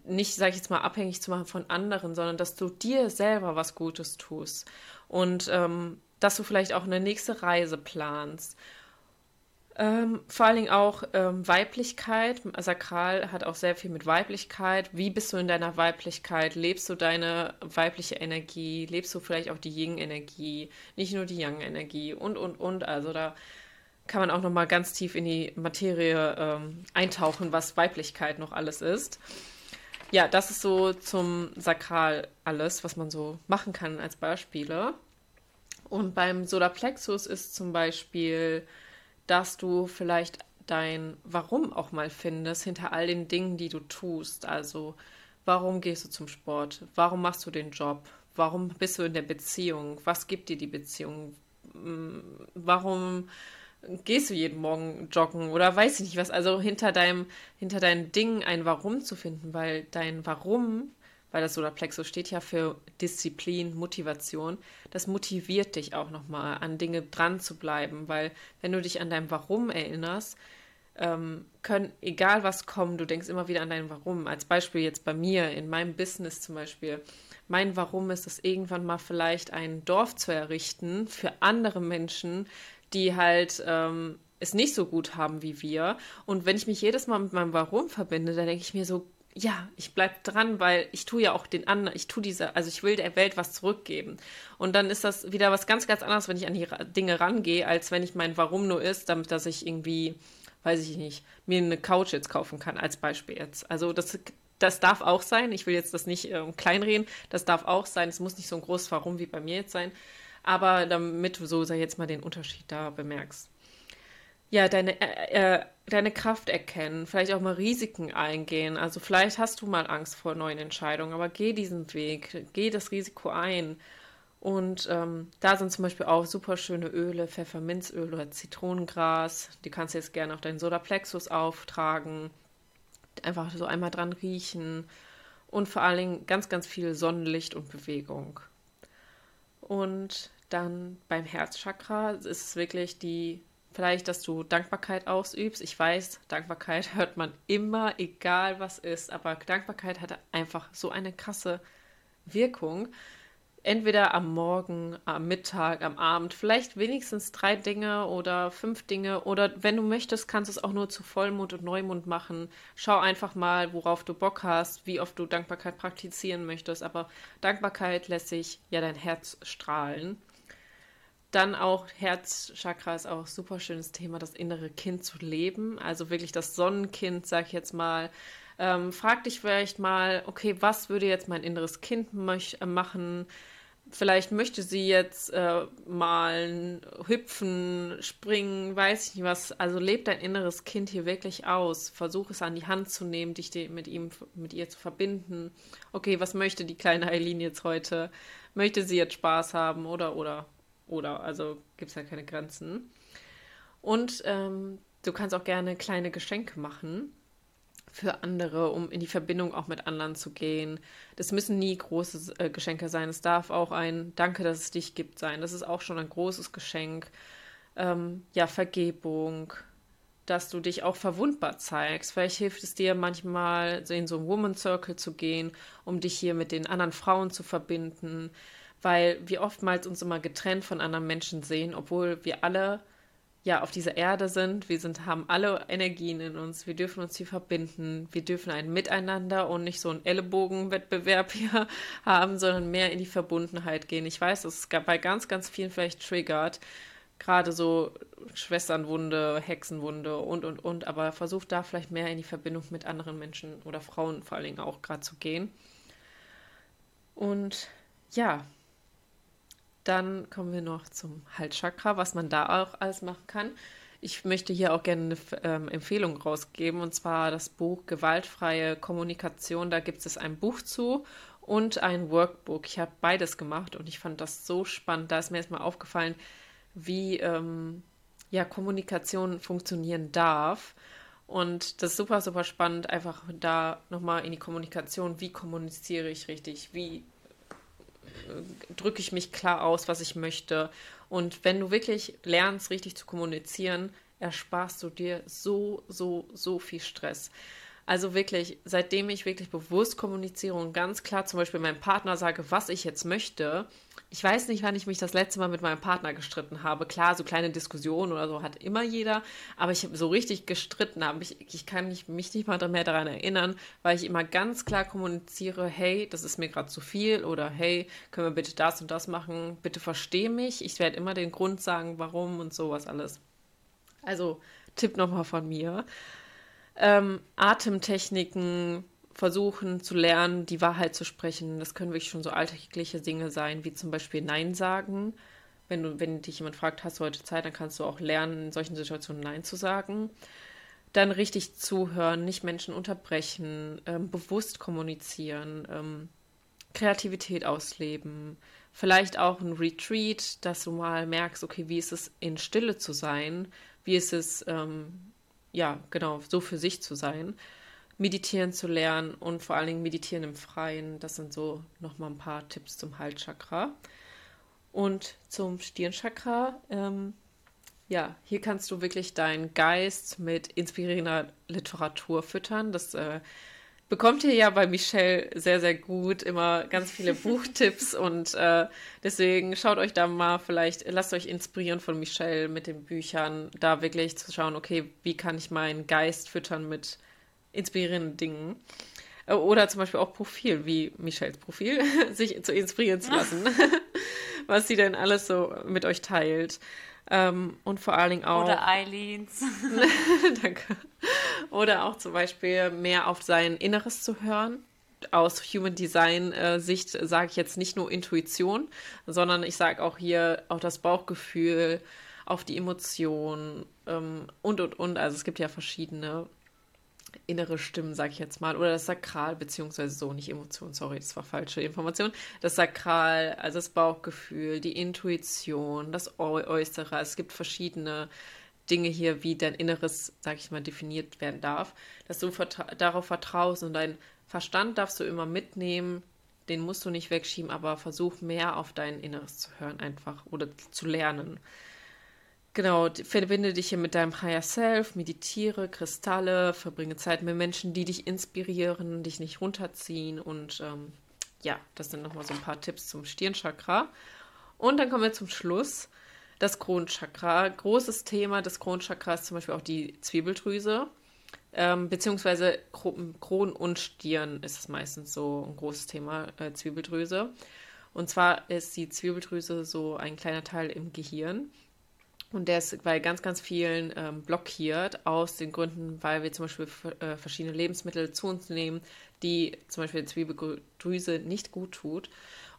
nicht, sag ich jetzt mal, abhängig zu machen von anderen, sondern dass du dir selber was Gutes tust und ähm, dass du vielleicht auch eine nächste Reise planst ähm, vor allen Dingen auch ähm, Weiblichkeit. Sakral hat auch sehr viel mit Weiblichkeit. Wie bist du in deiner Weiblichkeit? Lebst du deine weibliche Energie? Lebst du vielleicht auch die Yin-Energie? Nicht nur die Yang-Energie und, und, und. Also da kann man auch noch mal ganz tief in die Materie ähm, eintauchen, was Weiblichkeit noch alles ist. Ja, das ist so zum Sakral alles, was man so machen kann als Beispiele. Und beim Solarplexus ist zum Beispiel dass du vielleicht dein Warum auch mal findest hinter all den Dingen, die du tust. Also, warum gehst du zum Sport? Warum machst du den Job? Warum bist du in der Beziehung? Was gibt dir die Beziehung? Mm, warum gehst du jeden Morgen joggen oder weiß ich nicht was? Also hinter deinem, hinter deinen Dingen ein Warum zu finden, weil dein Warum weil das Solarplexus steht ja für Disziplin, Motivation. Das motiviert dich auch nochmal, an Dinge dran zu bleiben, weil wenn du dich an dein Warum erinnerst, ähm, können, egal was kommt, du denkst immer wieder an dein Warum. Als Beispiel jetzt bei mir, in meinem Business zum Beispiel. Mein Warum ist es, irgendwann mal vielleicht ein Dorf zu errichten für andere Menschen, die halt ähm, es nicht so gut haben wie wir. Und wenn ich mich jedes Mal mit meinem Warum verbinde, dann denke ich mir so, ja, ich bleibe dran, weil ich tue ja auch den anderen, ich tue diese, also ich will der Welt was zurückgeben. Und dann ist das wieder was ganz, ganz anderes, wenn ich an die Dinge rangehe, als wenn ich mein Warum nur ist, damit dass ich irgendwie, weiß ich nicht, mir eine Couch jetzt kaufen kann, als Beispiel jetzt. Also das, das darf auch sein. Ich will jetzt das nicht äh, kleinreden, das darf auch sein. Es muss nicht so ein großes Warum wie bei mir jetzt sein. Aber damit du so, sag jetzt mal, den Unterschied da bemerkst ja, deine, äh, äh, deine Kraft erkennen, vielleicht auch mal Risiken eingehen. Also vielleicht hast du mal Angst vor neuen Entscheidungen, aber geh diesen Weg, geh das Risiko ein. Und ähm, da sind zum Beispiel auch super schöne Öle, Pfefferminzöl oder Zitronengras. Die kannst du jetzt gerne auf deinen Solarplexus auftragen. Einfach so einmal dran riechen. Und vor allen Dingen ganz, ganz viel Sonnenlicht und Bewegung. Und dann beim Herzchakra ist es wirklich die Vielleicht, dass du Dankbarkeit ausübst. Ich weiß, Dankbarkeit hört man immer, egal was ist, aber Dankbarkeit hat einfach so eine krasse Wirkung. Entweder am Morgen, am Mittag, am Abend, vielleicht wenigstens drei Dinge oder fünf Dinge. Oder wenn du möchtest, kannst du es auch nur zu Vollmond und Neumond machen. Schau einfach mal, worauf du Bock hast, wie oft du Dankbarkeit praktizieren möchtest. Aber Dankbarkeit lässt sich ja dein Herz strahlen. Dann auch Herzchakra ist auch super schönes Thema, das innere Kind zu leben. Also wirklich das Sonnenkind, sag ich jetzt mal. Ähm, frag dich vielleicht mal, okay, was würde jetzt mein inneres Kind äh, machen? Vielleicht möchte sie jetzt äh, malen, hüpfen, springen, weiß ich nicht was. Also lebt dein inneres Kind hier wirklich aus. Versuch es an die Hand zu nehmen, dich mit ihm, mit ihr zu verbinden. Okay, was möchte die kleine Eileen jetzt heute? Möchte sie jetzt Spaß haben oder oder oder? Also gibt es ja keine Grenzen. Und ähm, du kannst auch gerne kleine Geschenke machen für andere, um in die Verbindung auch mit anderen zu gehen. Das müssen nie große äh, Geschenke sein. Es darf auch ein Danke, dass es dich gibt sein. Das ist auch schon ein großes Geschenk. Ähm, ja, Vergebung, dass du dich auch verwundbar zeigst. Vielleicht hilft es dir manchmal, in so einen Woman Circle zu gehen, um dich hier mit den anderen Frauen zu verbinden, weil wir oftmals uns immer getrennt von anderen Menschen sehen, obwohl wir alle ja auf dieser Erde sind. Wir sind, haben alle Energien in uns. Wir dürfen uns hier verbinden. Wir dürfen ein Miteinander und nicht so einen Ellenbogenwettbewerb hier haben, sondern mehr in die Verbundenheit gehen. Ich weiß, dass es bei ganz, ganz vielen vielleicht triggert. Gerade so Schwesternwunde, Hexenwunde und, und, und. Aber versucht da vielleicht mehr in die Verbindung mit anderen Menschen oder Frauen vor allen Dingen auch gerade zu gehen. Und ja, dann kommen wir noch zum Halschakra, was man da auch alles machen kann. Ich möchte hier auch gerne eine ähm, Empfehlung rausgeben, und zwar das Buch Gewaltfreie Kommunikation. Da gibt es ein Buch zu und ein Workbook. Ich habe beides gemacht und ich fand das so spannend. Da ist mir erstmal aufgefallen, wie ähm, ja, Kommunikation funktionieren darf. Und das ist super, super spannend, einfach da nochmal in die Kommunikation, wie kommuniziere ich richtig, wie drücke ich mich klar aus, was ich möchte. Und wenn du wirklich lernst, richtig zu kommunizieren, ersparst du dir so, so, so viel Stress. Also wirklich, seitdem ich wirklich bewusst kommuniziere und ganz klar zum Beispiel meinem Partner sage, was ich jetzt möchte, ich weiß nicht, wann ich mich das letzte Mal mit meinem Partner gestritten habe. Klar, so kleine Diskussionen oder so hat immer jeder, aber ich habe so richtig gestritten habe. Ich, ich kann mich, nicht mal mehr daran erinnern, weil ich immer ganz klar kommuniziere, hey, das ist mir gerade zu viel oder hey, können wir bitte das und das machen, bitte versteh mich. Ich werde immer den Grund sagen, warum und sowas alles. Also Tipp nochmal von mir. Ähm, Atemtechniken, versuchen zu lernen, die Wahrheit zu sprechen. Das können wirklich schon so alltägliche Dinge sein, wie zum Beispiel Nein sagen. Wenn, du, wenn dich jemand fragt, hast du heute Zeit, dann kannst du auch lernen, in solchen Situationen Nein zu sagen. Dann richtig zuhören, nicht Menschen unterbrechen, ähm, bewusst kommunizieren, ähm, Kreativität ausleben. Vielleicht auch ein Retreat, dass du mal merkst, okay, wie ist es in Stille zu sein? Wie ist es, ähm, ja, genau, so für sich zu sein? Meditieren zu lernen und vor allen Dingen meditieren im Freien. Das sind so nochmal ein paar Tipps zum Halschakra. Und zum Stirnchakra, ähm, ja, hier kannst du wirklich deinen Geist mit inspirierender Literatur füttern. Das äh, bekommt ihr ja bei Michelle sehr, sehr gut. Immer ganz viele Buchtipps und äh, deswegen schaut euch da mal vielleicht, lasst euch inspirieren von Michelle mit den Büchern, da wirklich zu schauen, okay, wie kann ich meinen Geist füttern mit inspirierenden Dingen. Äh, oder zum Beispiel auch Profil, wie Michelles Profil, sich zu inspirieren zu lassen, was sie denn alles so mit euch teilt. Ähm, und vor allen Dingen auch. Oder Eileens. Danke. Oder auch zum Beispiel mehr auf sein Inneres zu hören. Aus Human Design äh, Sicht sage ich jetzt nicht nur Intuition, sondern ich sage auch hier auch das Bauchgefühl, auf die Emotionen ähm, und und und. Also es gibt ja verschiedene innere Stimmen, sag ich jetzt mal, oder das Sakral, beziehungsweise so, nicht Emotion, sorry, das war falsche Information. Das Sakral, also das Bauchgefühl, die Intuition, das Äußere. Es gibt verschiedene Dinge hier, wie dein Inneres, sag ich mal, definiert werden darf, dass du vertra darauf vertraust und dein Verstand darfst du immer mitnehmen, den musst du nicht wegschieben, aber versuch mehr auf dein Inneres zu hören einfach oder zu lernen. Genau, verbinde dich hier mit deinem Higher Self, meditiere, Kristalle, verbringe Zeit mit Menschen, die dich inspirieren, dich nicht runterziehen. Und ähm, ja, das sind nochmal so ein paar Tipps zum Stirnchakra. Und dann kommen wir zum Schluss. Das Kronchakra. Großes Thema des Kronchakras ist zum Beispiel auch die Zwiebeldrüse. Ähm, beziehungsweise Kron und Stirn ist es meistens so ein großes Thema, äh, Zwiebeldrüse. Und zwar ist die Zwiebeldrüse so ein kleiner Teil im Gehirn. Und der ist bei ganz, ganz vielen ähm, blockiert, aus den Gründen, weil wir zum Beispiel äh, verschiedene Lebensmittel zu uns nehmen, die zum Beispiel Zwiebeldrüse nicht gut tut.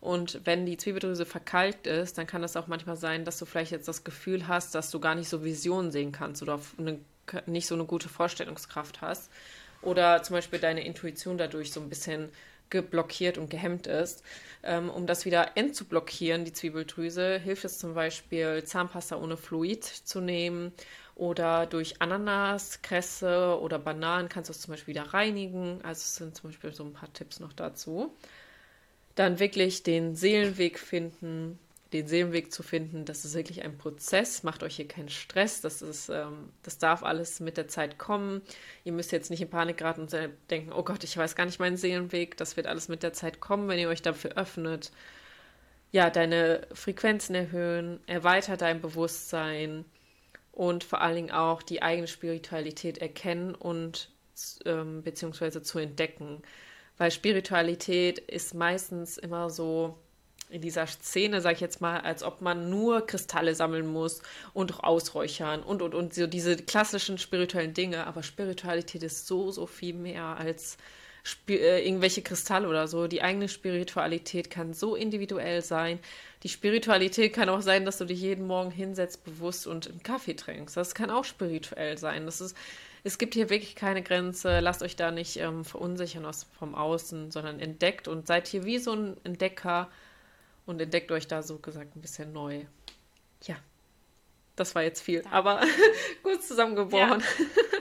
Und wenn die Zwiebeldrüse verkalkt ist, dann kann das auch manchmal sein, dass du vielleicht jetzt das Gefühl hast, dass du gar nicht so Visionen sehen kannst oder eine, nicht so eine gute Vorstellungskraft hast. Oder zum Beispiel deine Intuition dadurch so ein bisschen geblockiert und gehemmt ist. Ähm, um das wieder entzublockieren, die Zwiebeldrüse, hilft es zum Beispiel, Zahnpasta ohne Fluid zu nehmen oder durch Ananas, Kresse oder Bananen kannst du es zum Beispiel wieder reinigen. Also es sind zum Beispiel so ein paar Tipps noch dazu. Dann wirklich den Seelenweg finden, den Seelenweg zu finden, das ist wirklich ein Prozess. Macht euch hier keinen Stress. Das ist, ähm, das darf alles mit der Zeit kommen. Ihr müsst jetzt nicht in Panik geraten und denken, oh Gott, ich weiß gar nicht meinen Seelenweg. Das wird alles mit der Zeit kommen, wenn ihr euch dafür öffnet. Ja, deine Frequenzen erhöhen, erweitert dein Bewusstsein und vor allen Dingen auch die eigene Spiritualität erkennen und ähm, beziehungsweise zu entdecken. Weil Spiritualität ist meistens immer so in dieser Szene, sag ich jetzt mal, als ob man nur Kristalle sammeln muss und ausräuchern und und und so diese klassischen spirituellen Dinge. Aber Spiritualität ist so, so viel mehr als Sp äh, irgendwelche Kristalle oder so. Die eigene Spiritualität kann so individuell sein. Die Spiritualität kann auch sein, dass du dich jeden Morgen hinsetzt, bewusst und einen Kaffee trinkst. Das kann auch spirituell sein. Das ist, es gibt hier wirklich keine Grenze. Lasst euch da nicht ähm, verunsichern aus, vom Außen, sondern entdeckt und seid hier wie so ein Entdecker und entdeckt euch da so gesagt ein bisschen neu. Ja, das war jetzt viel, Danke. aber gut zusammengebrochen. Ja.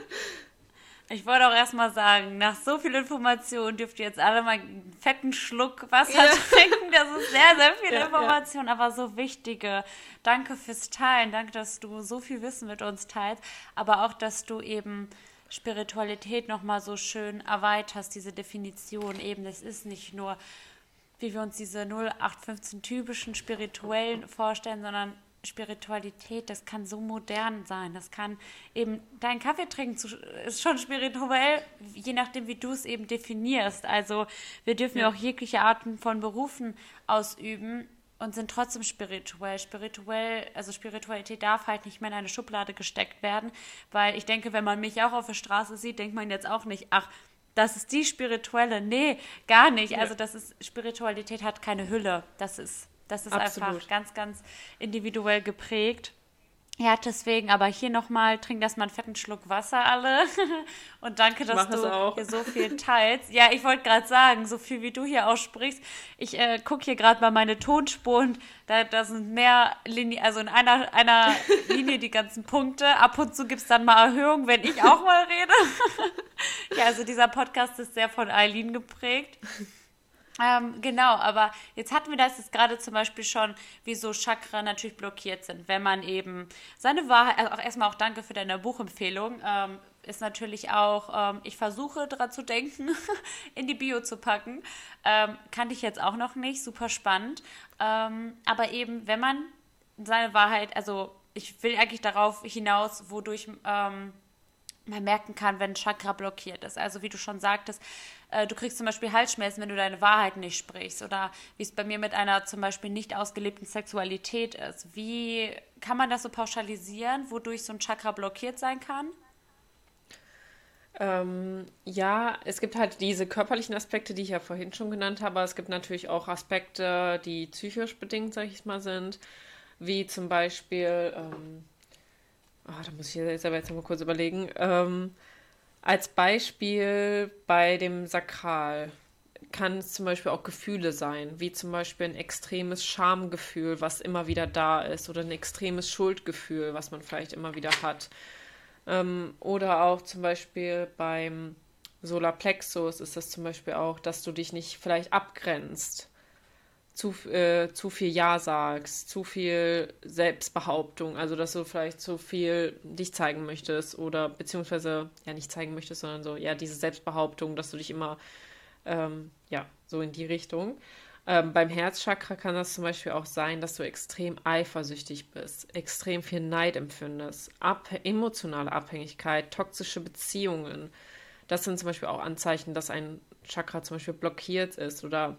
Ich wollte auch erstmal sagen, nach so viel Information dürft ihr jetzt alle mal einen fetten Schluck Wasser ja. trinken. Das ist sehr, sehr viel ja, Information, ja. aber so wichtige. Danke fürs Teilen. Danke, dass du so viel Wissen mit uns teilst, aber auch, dass du eben Spiritualität nochmal so schön erweiterst, diese Definition eben. Es ist nicht nur wie wir uns diese 0815 typischen spirituellen vorstellen, sondern Spiritualität, das kann so modern sein. Das kann eben, dein Kaffee trinken ist schon spirituell, je nachdem, wie du es eben definierst. Also wir dürfen ja auch jegliche Arten von Berufen ausüben und sind trotzdem spirituell. Spirituell, also Spiritualität darf halt nicht mehr in eine Schublade gesteckt werden, weil ich denke, wenn man mich auch auf der Straße sieht, denkt man jetzt auch nicht, ach, das ist die spirituelle. Nee, gar nicht. Also das ist Spiritualität hat keine Hülle. Das ist das ist einfach ganz ganz individuell geprägt. Ja, deswegen, aber hier nochmal, trink das mal einen fetten Schluck Wasser alle. Und danke, dass du hier so viel teilst. Ja, ich wollte gerade sagen, so viel wie du hier aussprichst. Ich äh, gucke hier gerade mal meine Tonspuren. Da, da sind mehr Linien, also in einer, einer Linie die ganzen Punkte. Ab und zu gibt es dann mal Erhöhungen, wenn ich auch mal rede. ja, also dieser Podcast ist sehr von Eileen geprägt. Ähm, genau, aber jetzt hatten wir das jetzt gerade zum Beispiel schon, wieso Chakra natürlich blockiert sind. Wenn man eben seine Wahrheit, also auch erstmal auch danke für deine Buchempfehlung, ähm, ist natürlich auch, ähm, ich versuche daran zu denken, in die Bio zu packen. Ähm, kannte ich jetzt auch noch nicht, super spannend. Ähm, aber eben, wenn man seine Wahrheit, also ich will eigentlich darauf hinaus, wodurch ähm, man merken kann, wenn Chakra blockiert ist. Also wie du schon sagtest, äh, du kriegst zum Beispiel Halsschmerzen, wenn du deine Wahrheit nicht sprichst oder wie es bei mir mit einer zum Beispiel nicht ausgelebten Sexualität ist. Wie kann man das so pauschalisieren, wodurch so ein Chakra blockiert sein kann? Ähm, ja, es gibt halt diese körperlichen Aspekte, die ich ja vorhin schon genannt habe. Es gibt natürlich auch Aspekte, die psychisch bedingt, sag ich mal, sind, wie zum Beispiel ähm, oh, da muss ich jetzt aber jetzt mal kurz überlegen. Ähm, als Beispiel bei dem Sakral kann es zum Beispiel auch Gefühle sein, wie zum Beispiel ein extremes Schamgefühl, was immer wieder da ist, oder ein extremes Schuldgefühl, was man vielleicht immer wieder hat. Ähm, oder auch zum Beispiel beim Solarplexus ist das zum Beispiel auch, dass du dich nicht vielleicht abgrenzt zu, äh, zu viel Ja sagst, zu viel Selbstbehauptung, also dass du vielleicht zu viel dich zeigen möchtest oder beziehungsweise ja nicht zeigen möchtest, sondern so, ja, diese Selbstbehauptung, dass du dich immer, ähm, ja, so in die Richtung. Ähm, beim Herzchakra kann das zum Beispiel auch sein, dass du extrem eifersüchtig bist, extrem viel Neid empfindest, ab emotionale Abhängigkeit, toxische Beziehungen. Das sind zum Beispiel auch Anzeichen, dass ein Chakra zum Beispiel blockiert ist oder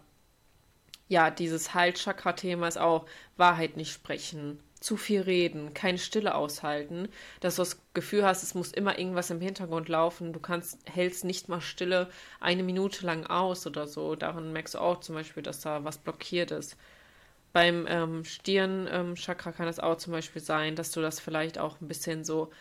ja, dieses Halschakra-Thema ist auch Wahrheit nicht sprechen, zu viel reden, keine Stille aushalten, dass du das Gefühl hast, es muss immer irgendwas im Hintergrund laufen, du kannst, hältst nicht mal Stille eine Minute lang aus oder so. Daran merkst du auch zum Beispiel, dass da was blockiert ist. Beim ähm, Stirn-Chakra ähm, kann es auch zum Beispiel sein, dass du das vielleicht auch ein bisschen so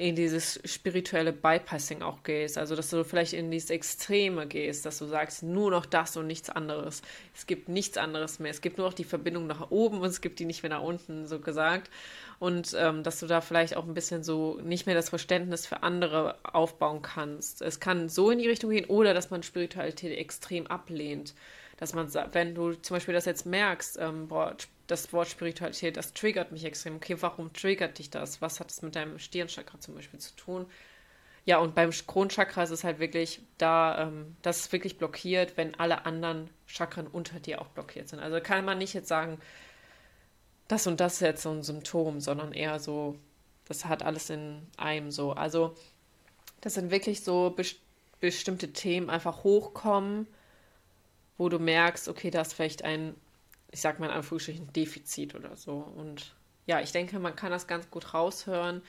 in dieses spirituelle Bypassing auch gehst. Also, dass du vielleicht in dieses Extreme gehst, dass du sagst, nur noch das und nichts anderes. Es gibt nichts anderes mehr. Es gibt nur noch die Verbindung nach oben und es gibt die nicht mehr nach unten, so gesagt. Und ähm, dass du da vielleicht auch ein bisschen so nicht mehr das Verständnis für andere aufbauen kannst. Es kann so in die Richtung gehen oder dass man Spiritualität extrem ablehnt. Dass man wenn du zum Beispiel das jetzt merkst, ähm, boah, das Wort Spiritualität, das triggert mich extrem. Okay, warum triggert dich das? Was hat es mit deinem Stirnchakra zum Beispiel zu tun? Ja, und beim Kronchakra ist es halt wirklich da, ähm, das ist wirklich blockiert, wenn alle anderen Chakren unter dir auch blockiert sind. Also kann man nicht jetzt sagen, das und das ist jetzt so ein Symptom, sondern eher so, das hat alles in einem so. Also das sind wirklich so best bestimmte Themen einfach hochkommen, wo du merkst, okay, da ist vielleicht ein ich sag mal in Anführungsstrichen, Defizit oder so. Und ja, ich denke, man kann das ganz gut raushören.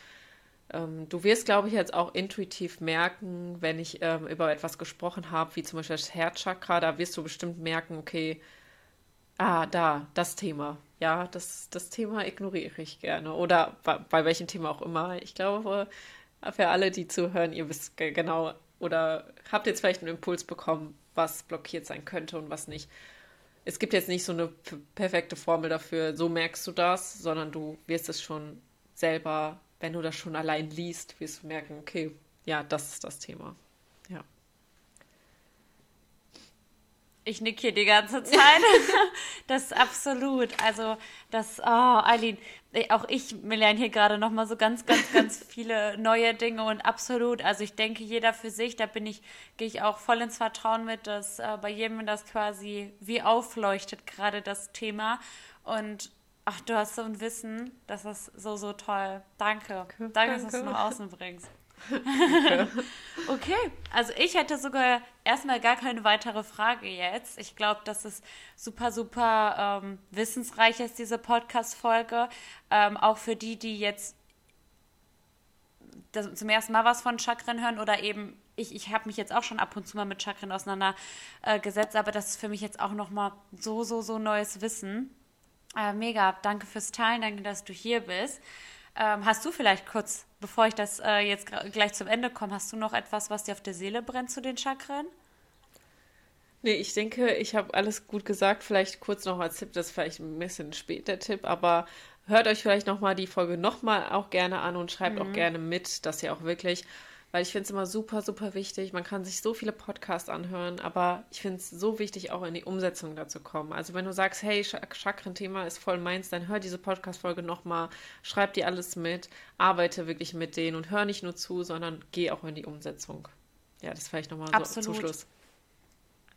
Ähm, du wirst, glaube ich, jetzt auch intuitiv merken, wenn ich ähm, über etwas gesprochen habe, wie zum Beispiel das Herzchakra, da wirst du bestimmt merken, okay, ah, da, das Thema. Ja, das, das Thema ignoriere ich gerne. Oder bei, bei welchem Thema auch immer. Ich glaube, für alle, die zuhören, ihr wisst genau oder habt jetzt vielleicht einen Impuls bekommen, was blockiert sein könnte und was nicht es gibt jetzt nicht so eine perfekte Formel dafür, so merkst du das, sondern du wirst es schon selber, wenn du das schon allein liest, wirst du merken, okay, ja, das ist das Thema. Ja. Ich nicke hier die ganze Zeit. das ist absolut. Also, das, oh, Eileen, auch ich lerne hier gerade nochmal so ganz, ganz, ganz viele neue Dinge und absolut. Also, ich denke, jeder für sich, da bin ich, gehe ich auch voll ins Vertrauen mit, dass äh, bei jedem das quasi wie aufleuchtet, gerade das Thema. Und ach, du hast so ein Wissen, das ist so, so toll. Danke. Danke, Danke. dass du es nach außen bringst. okay, also ich hätte sogar erstmal gar keine weitere Frage jetzt. Ich glaube, das ist super, super ähm, wissensreich ist, diese Podcast-Folge. Ähm, auch für die, die jetzt das, zum ersten Mal was von Chakren hören oder eben ich, ich habe mich jetzt auch schon ab und zu mal mit Chakren auseinandergesetzt, aber das ist für mich jetzt auch nochmal so, so, so neues Wissen. Äh, mega, danke fürs Teilen, danke, dass du hier bist. Ähm, hast du vielleicht kurz, bevor ich das äh, jetzt gleich zum Ende komme, hast du noch etwas, was dir auf der Seele brennt zu den Chakren? Nee, ich denke, ich habe alles gut gesagt. Vielleicht kurz noch als Tipp, das ist vielleicht ein bisschen später Tipp, aber hört euch vielleicht nochmal die Folge nochmal auch gerne an und schreibt mhm. auch gerne mit, dass ihr auch wirklich weil ich finde es immer super, super wichtig. Man kann sich so viele Podcasts anhören, aber ich finde es so wichtig, auch in die Umsetzung dazu kommen. Also wenn du sagst, hey, Chakren-Thema ist voll meins, dann hör diese Podcast-Folge nochmal, schreib dir alles mit, arbeite wirklich mit denen und hör nicht nur zu, sondern geh auch in die Umsetzung. Ja, das vielleicht nochmal so zum Schluss.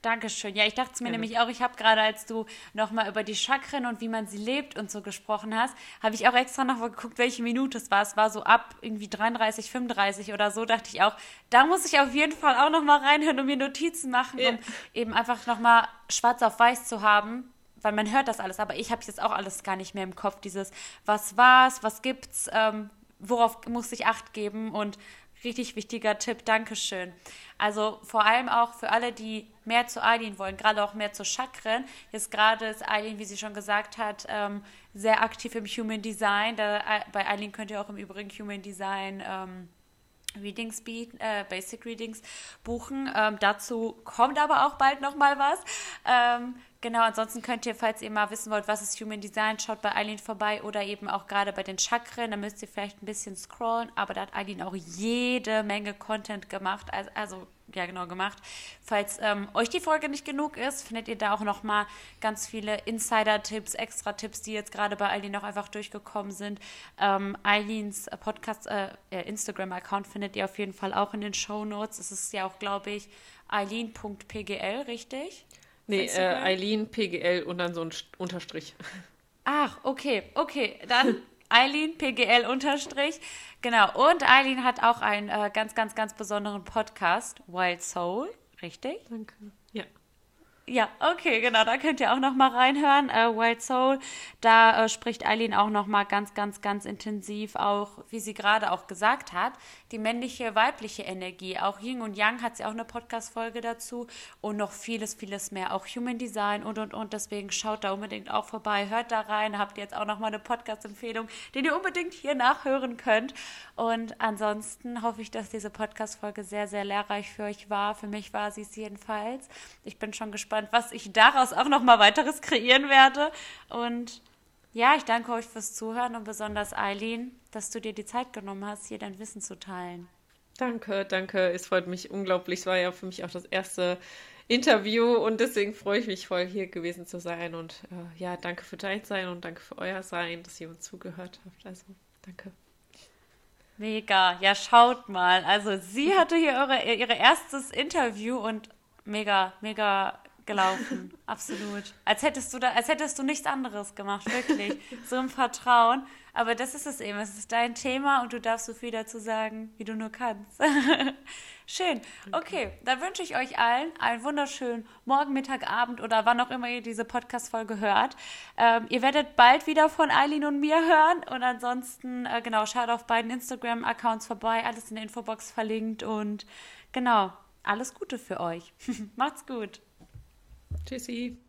Dankeschön. Ja, ich dachte es mir Gerne. nämlich auch, ich habe gerade, als du nochmal über die Chakren und wie man sie lebt und so gesprochen hast, habe ich auch extra noch mal geguckt, welche Minute es war. Es war so ab irgendwie 33, 35 oder so, dachte ich auch, da muss ich auf jeden Fall auch nochmal reinhören und mir Notizen machen, ja. um eben einfach nochmal schwarz auf weiß zu haben, weil man hört das alles, aber ich habe jetzt auch alles gar nicht mehr im Kopf, dieses, was war's, was gibt's, ähm, worauf muss ich Acht geben und richtig wichtiger Tipp, Dankeschön. Also vor allem auch für alle, die mehr zu Eileen wollen, gerade auch mehr zu Chakren. Jetzt gerade ist Eileen, wie sie schon gesagt hat, ähm, sehr aktiv im Human Design. Da, äh, bei Eileen könnt ihr auch im Übrigen Human Design ähm, Readings bieten, äh, Basic Readings buchen. Ähm, dazu kommt aber auch bald noch mal was. Genau, ansonsten könnt ihr, falls ihr mal wissen wollt, was ist Human Design, schaut bei Eileen vorbei oder eben auch gerade bei den Chakren. Da müsst ihr vielleicht ein bisschen scrollen, aber da hat Eileen auch jede Menge Content gemacht. Also, also ja genau gemacht. Falls ähm, euch die Folge nicht genug ist, findet ihr da auch noch mal ganz viele Insider-Tipps, Extra-Tipps, die jetzt gerade bei Eileen noch einfach durchgekommen sind. Ähm, Eileens äh, Podcast, äh, Instagram-Account findet ihr auf jeden Fall auch in den Show Notes. Es ist ja auch, glaube ich, eileen.pgl, richtig? Nee, äh, Eileen.pgl und dann so ein Unterstrich. Ach, okay, okay. Dann Eileen, PGL unterstrich. Genau. Und Eileen hat auch einen äh, ganz, ganz, ganz besonderen Podcast, Wild Soul. Richtig? Danke. Ja. Okay, genau, da könnt ihr auch noch mal reinhören. Äh, Wild Soul, da äh, spricht Eileen auch noch mal ganz, ganz, ganz intensiv auch, wie sie gerade auch gesagt hat, die männliche, weibliche Energie. Auch Yin und Yang hat sie auch eine Podcast-Folge dazu und noch vieles, vieles mehr. Auch Human Design und, und, und. Deswegen schaut da unbedingt auch vorbei, hört da rein. Habt ihr jetzt auch noch mal eine Podcast-Empfehlung, den ihr unbedingt hier nachhören könnt. Und ansonsten hoffe ich, dass diese Podcast-Folge sehr, sehr lehrreich für euch war. Für mich war sie es jedenfalls. Ich bin schon gespannt, gespannt, was ich daraus auch noch mal weiteres kreieren werde. Und ja, ich danke euch fürs Zuhören und besonders Eileen, dass du dir die Zeit genommen hast, hier dein Wissen zu teilen. Danke, danke. Es freut mich unglaublich. Es war ja für mich auch das erste Interview und deswegen freue ich mich voll, hier gewesen zu sein. Und äh, ja, danke für dein Sein und danke für euer Sein, dass ihr uns zugehört habt. Also, danke. Mega, ja, schaut mal. Also, sie hatte hier eure, ihre erstes Interview und mega, mega gelaufen. Absolut. Als hättest du da, als hättest du nichts anderes gemacht, wirklich. So im Vertrauen. Aber das ist es eben. Es ist dein Thema und du darfst so viel dazu sagen, wie du nur kannst. Schön. Okay, dann wünsche ich euch allen einen wunderschönen Morgen, Mittag, Abend oder wann auch immer ihr diese Podcast-Folge hört. Ähm, ihr werdet bald wieder von Eileen und mir hören. Und ansonsten, äh, genau, schaut auf beiden Instagram-Accounts vorbei. Alles in der Infobox verlinkt. Und genau, alles Gute für euch. Macht's gut. Tschüssi.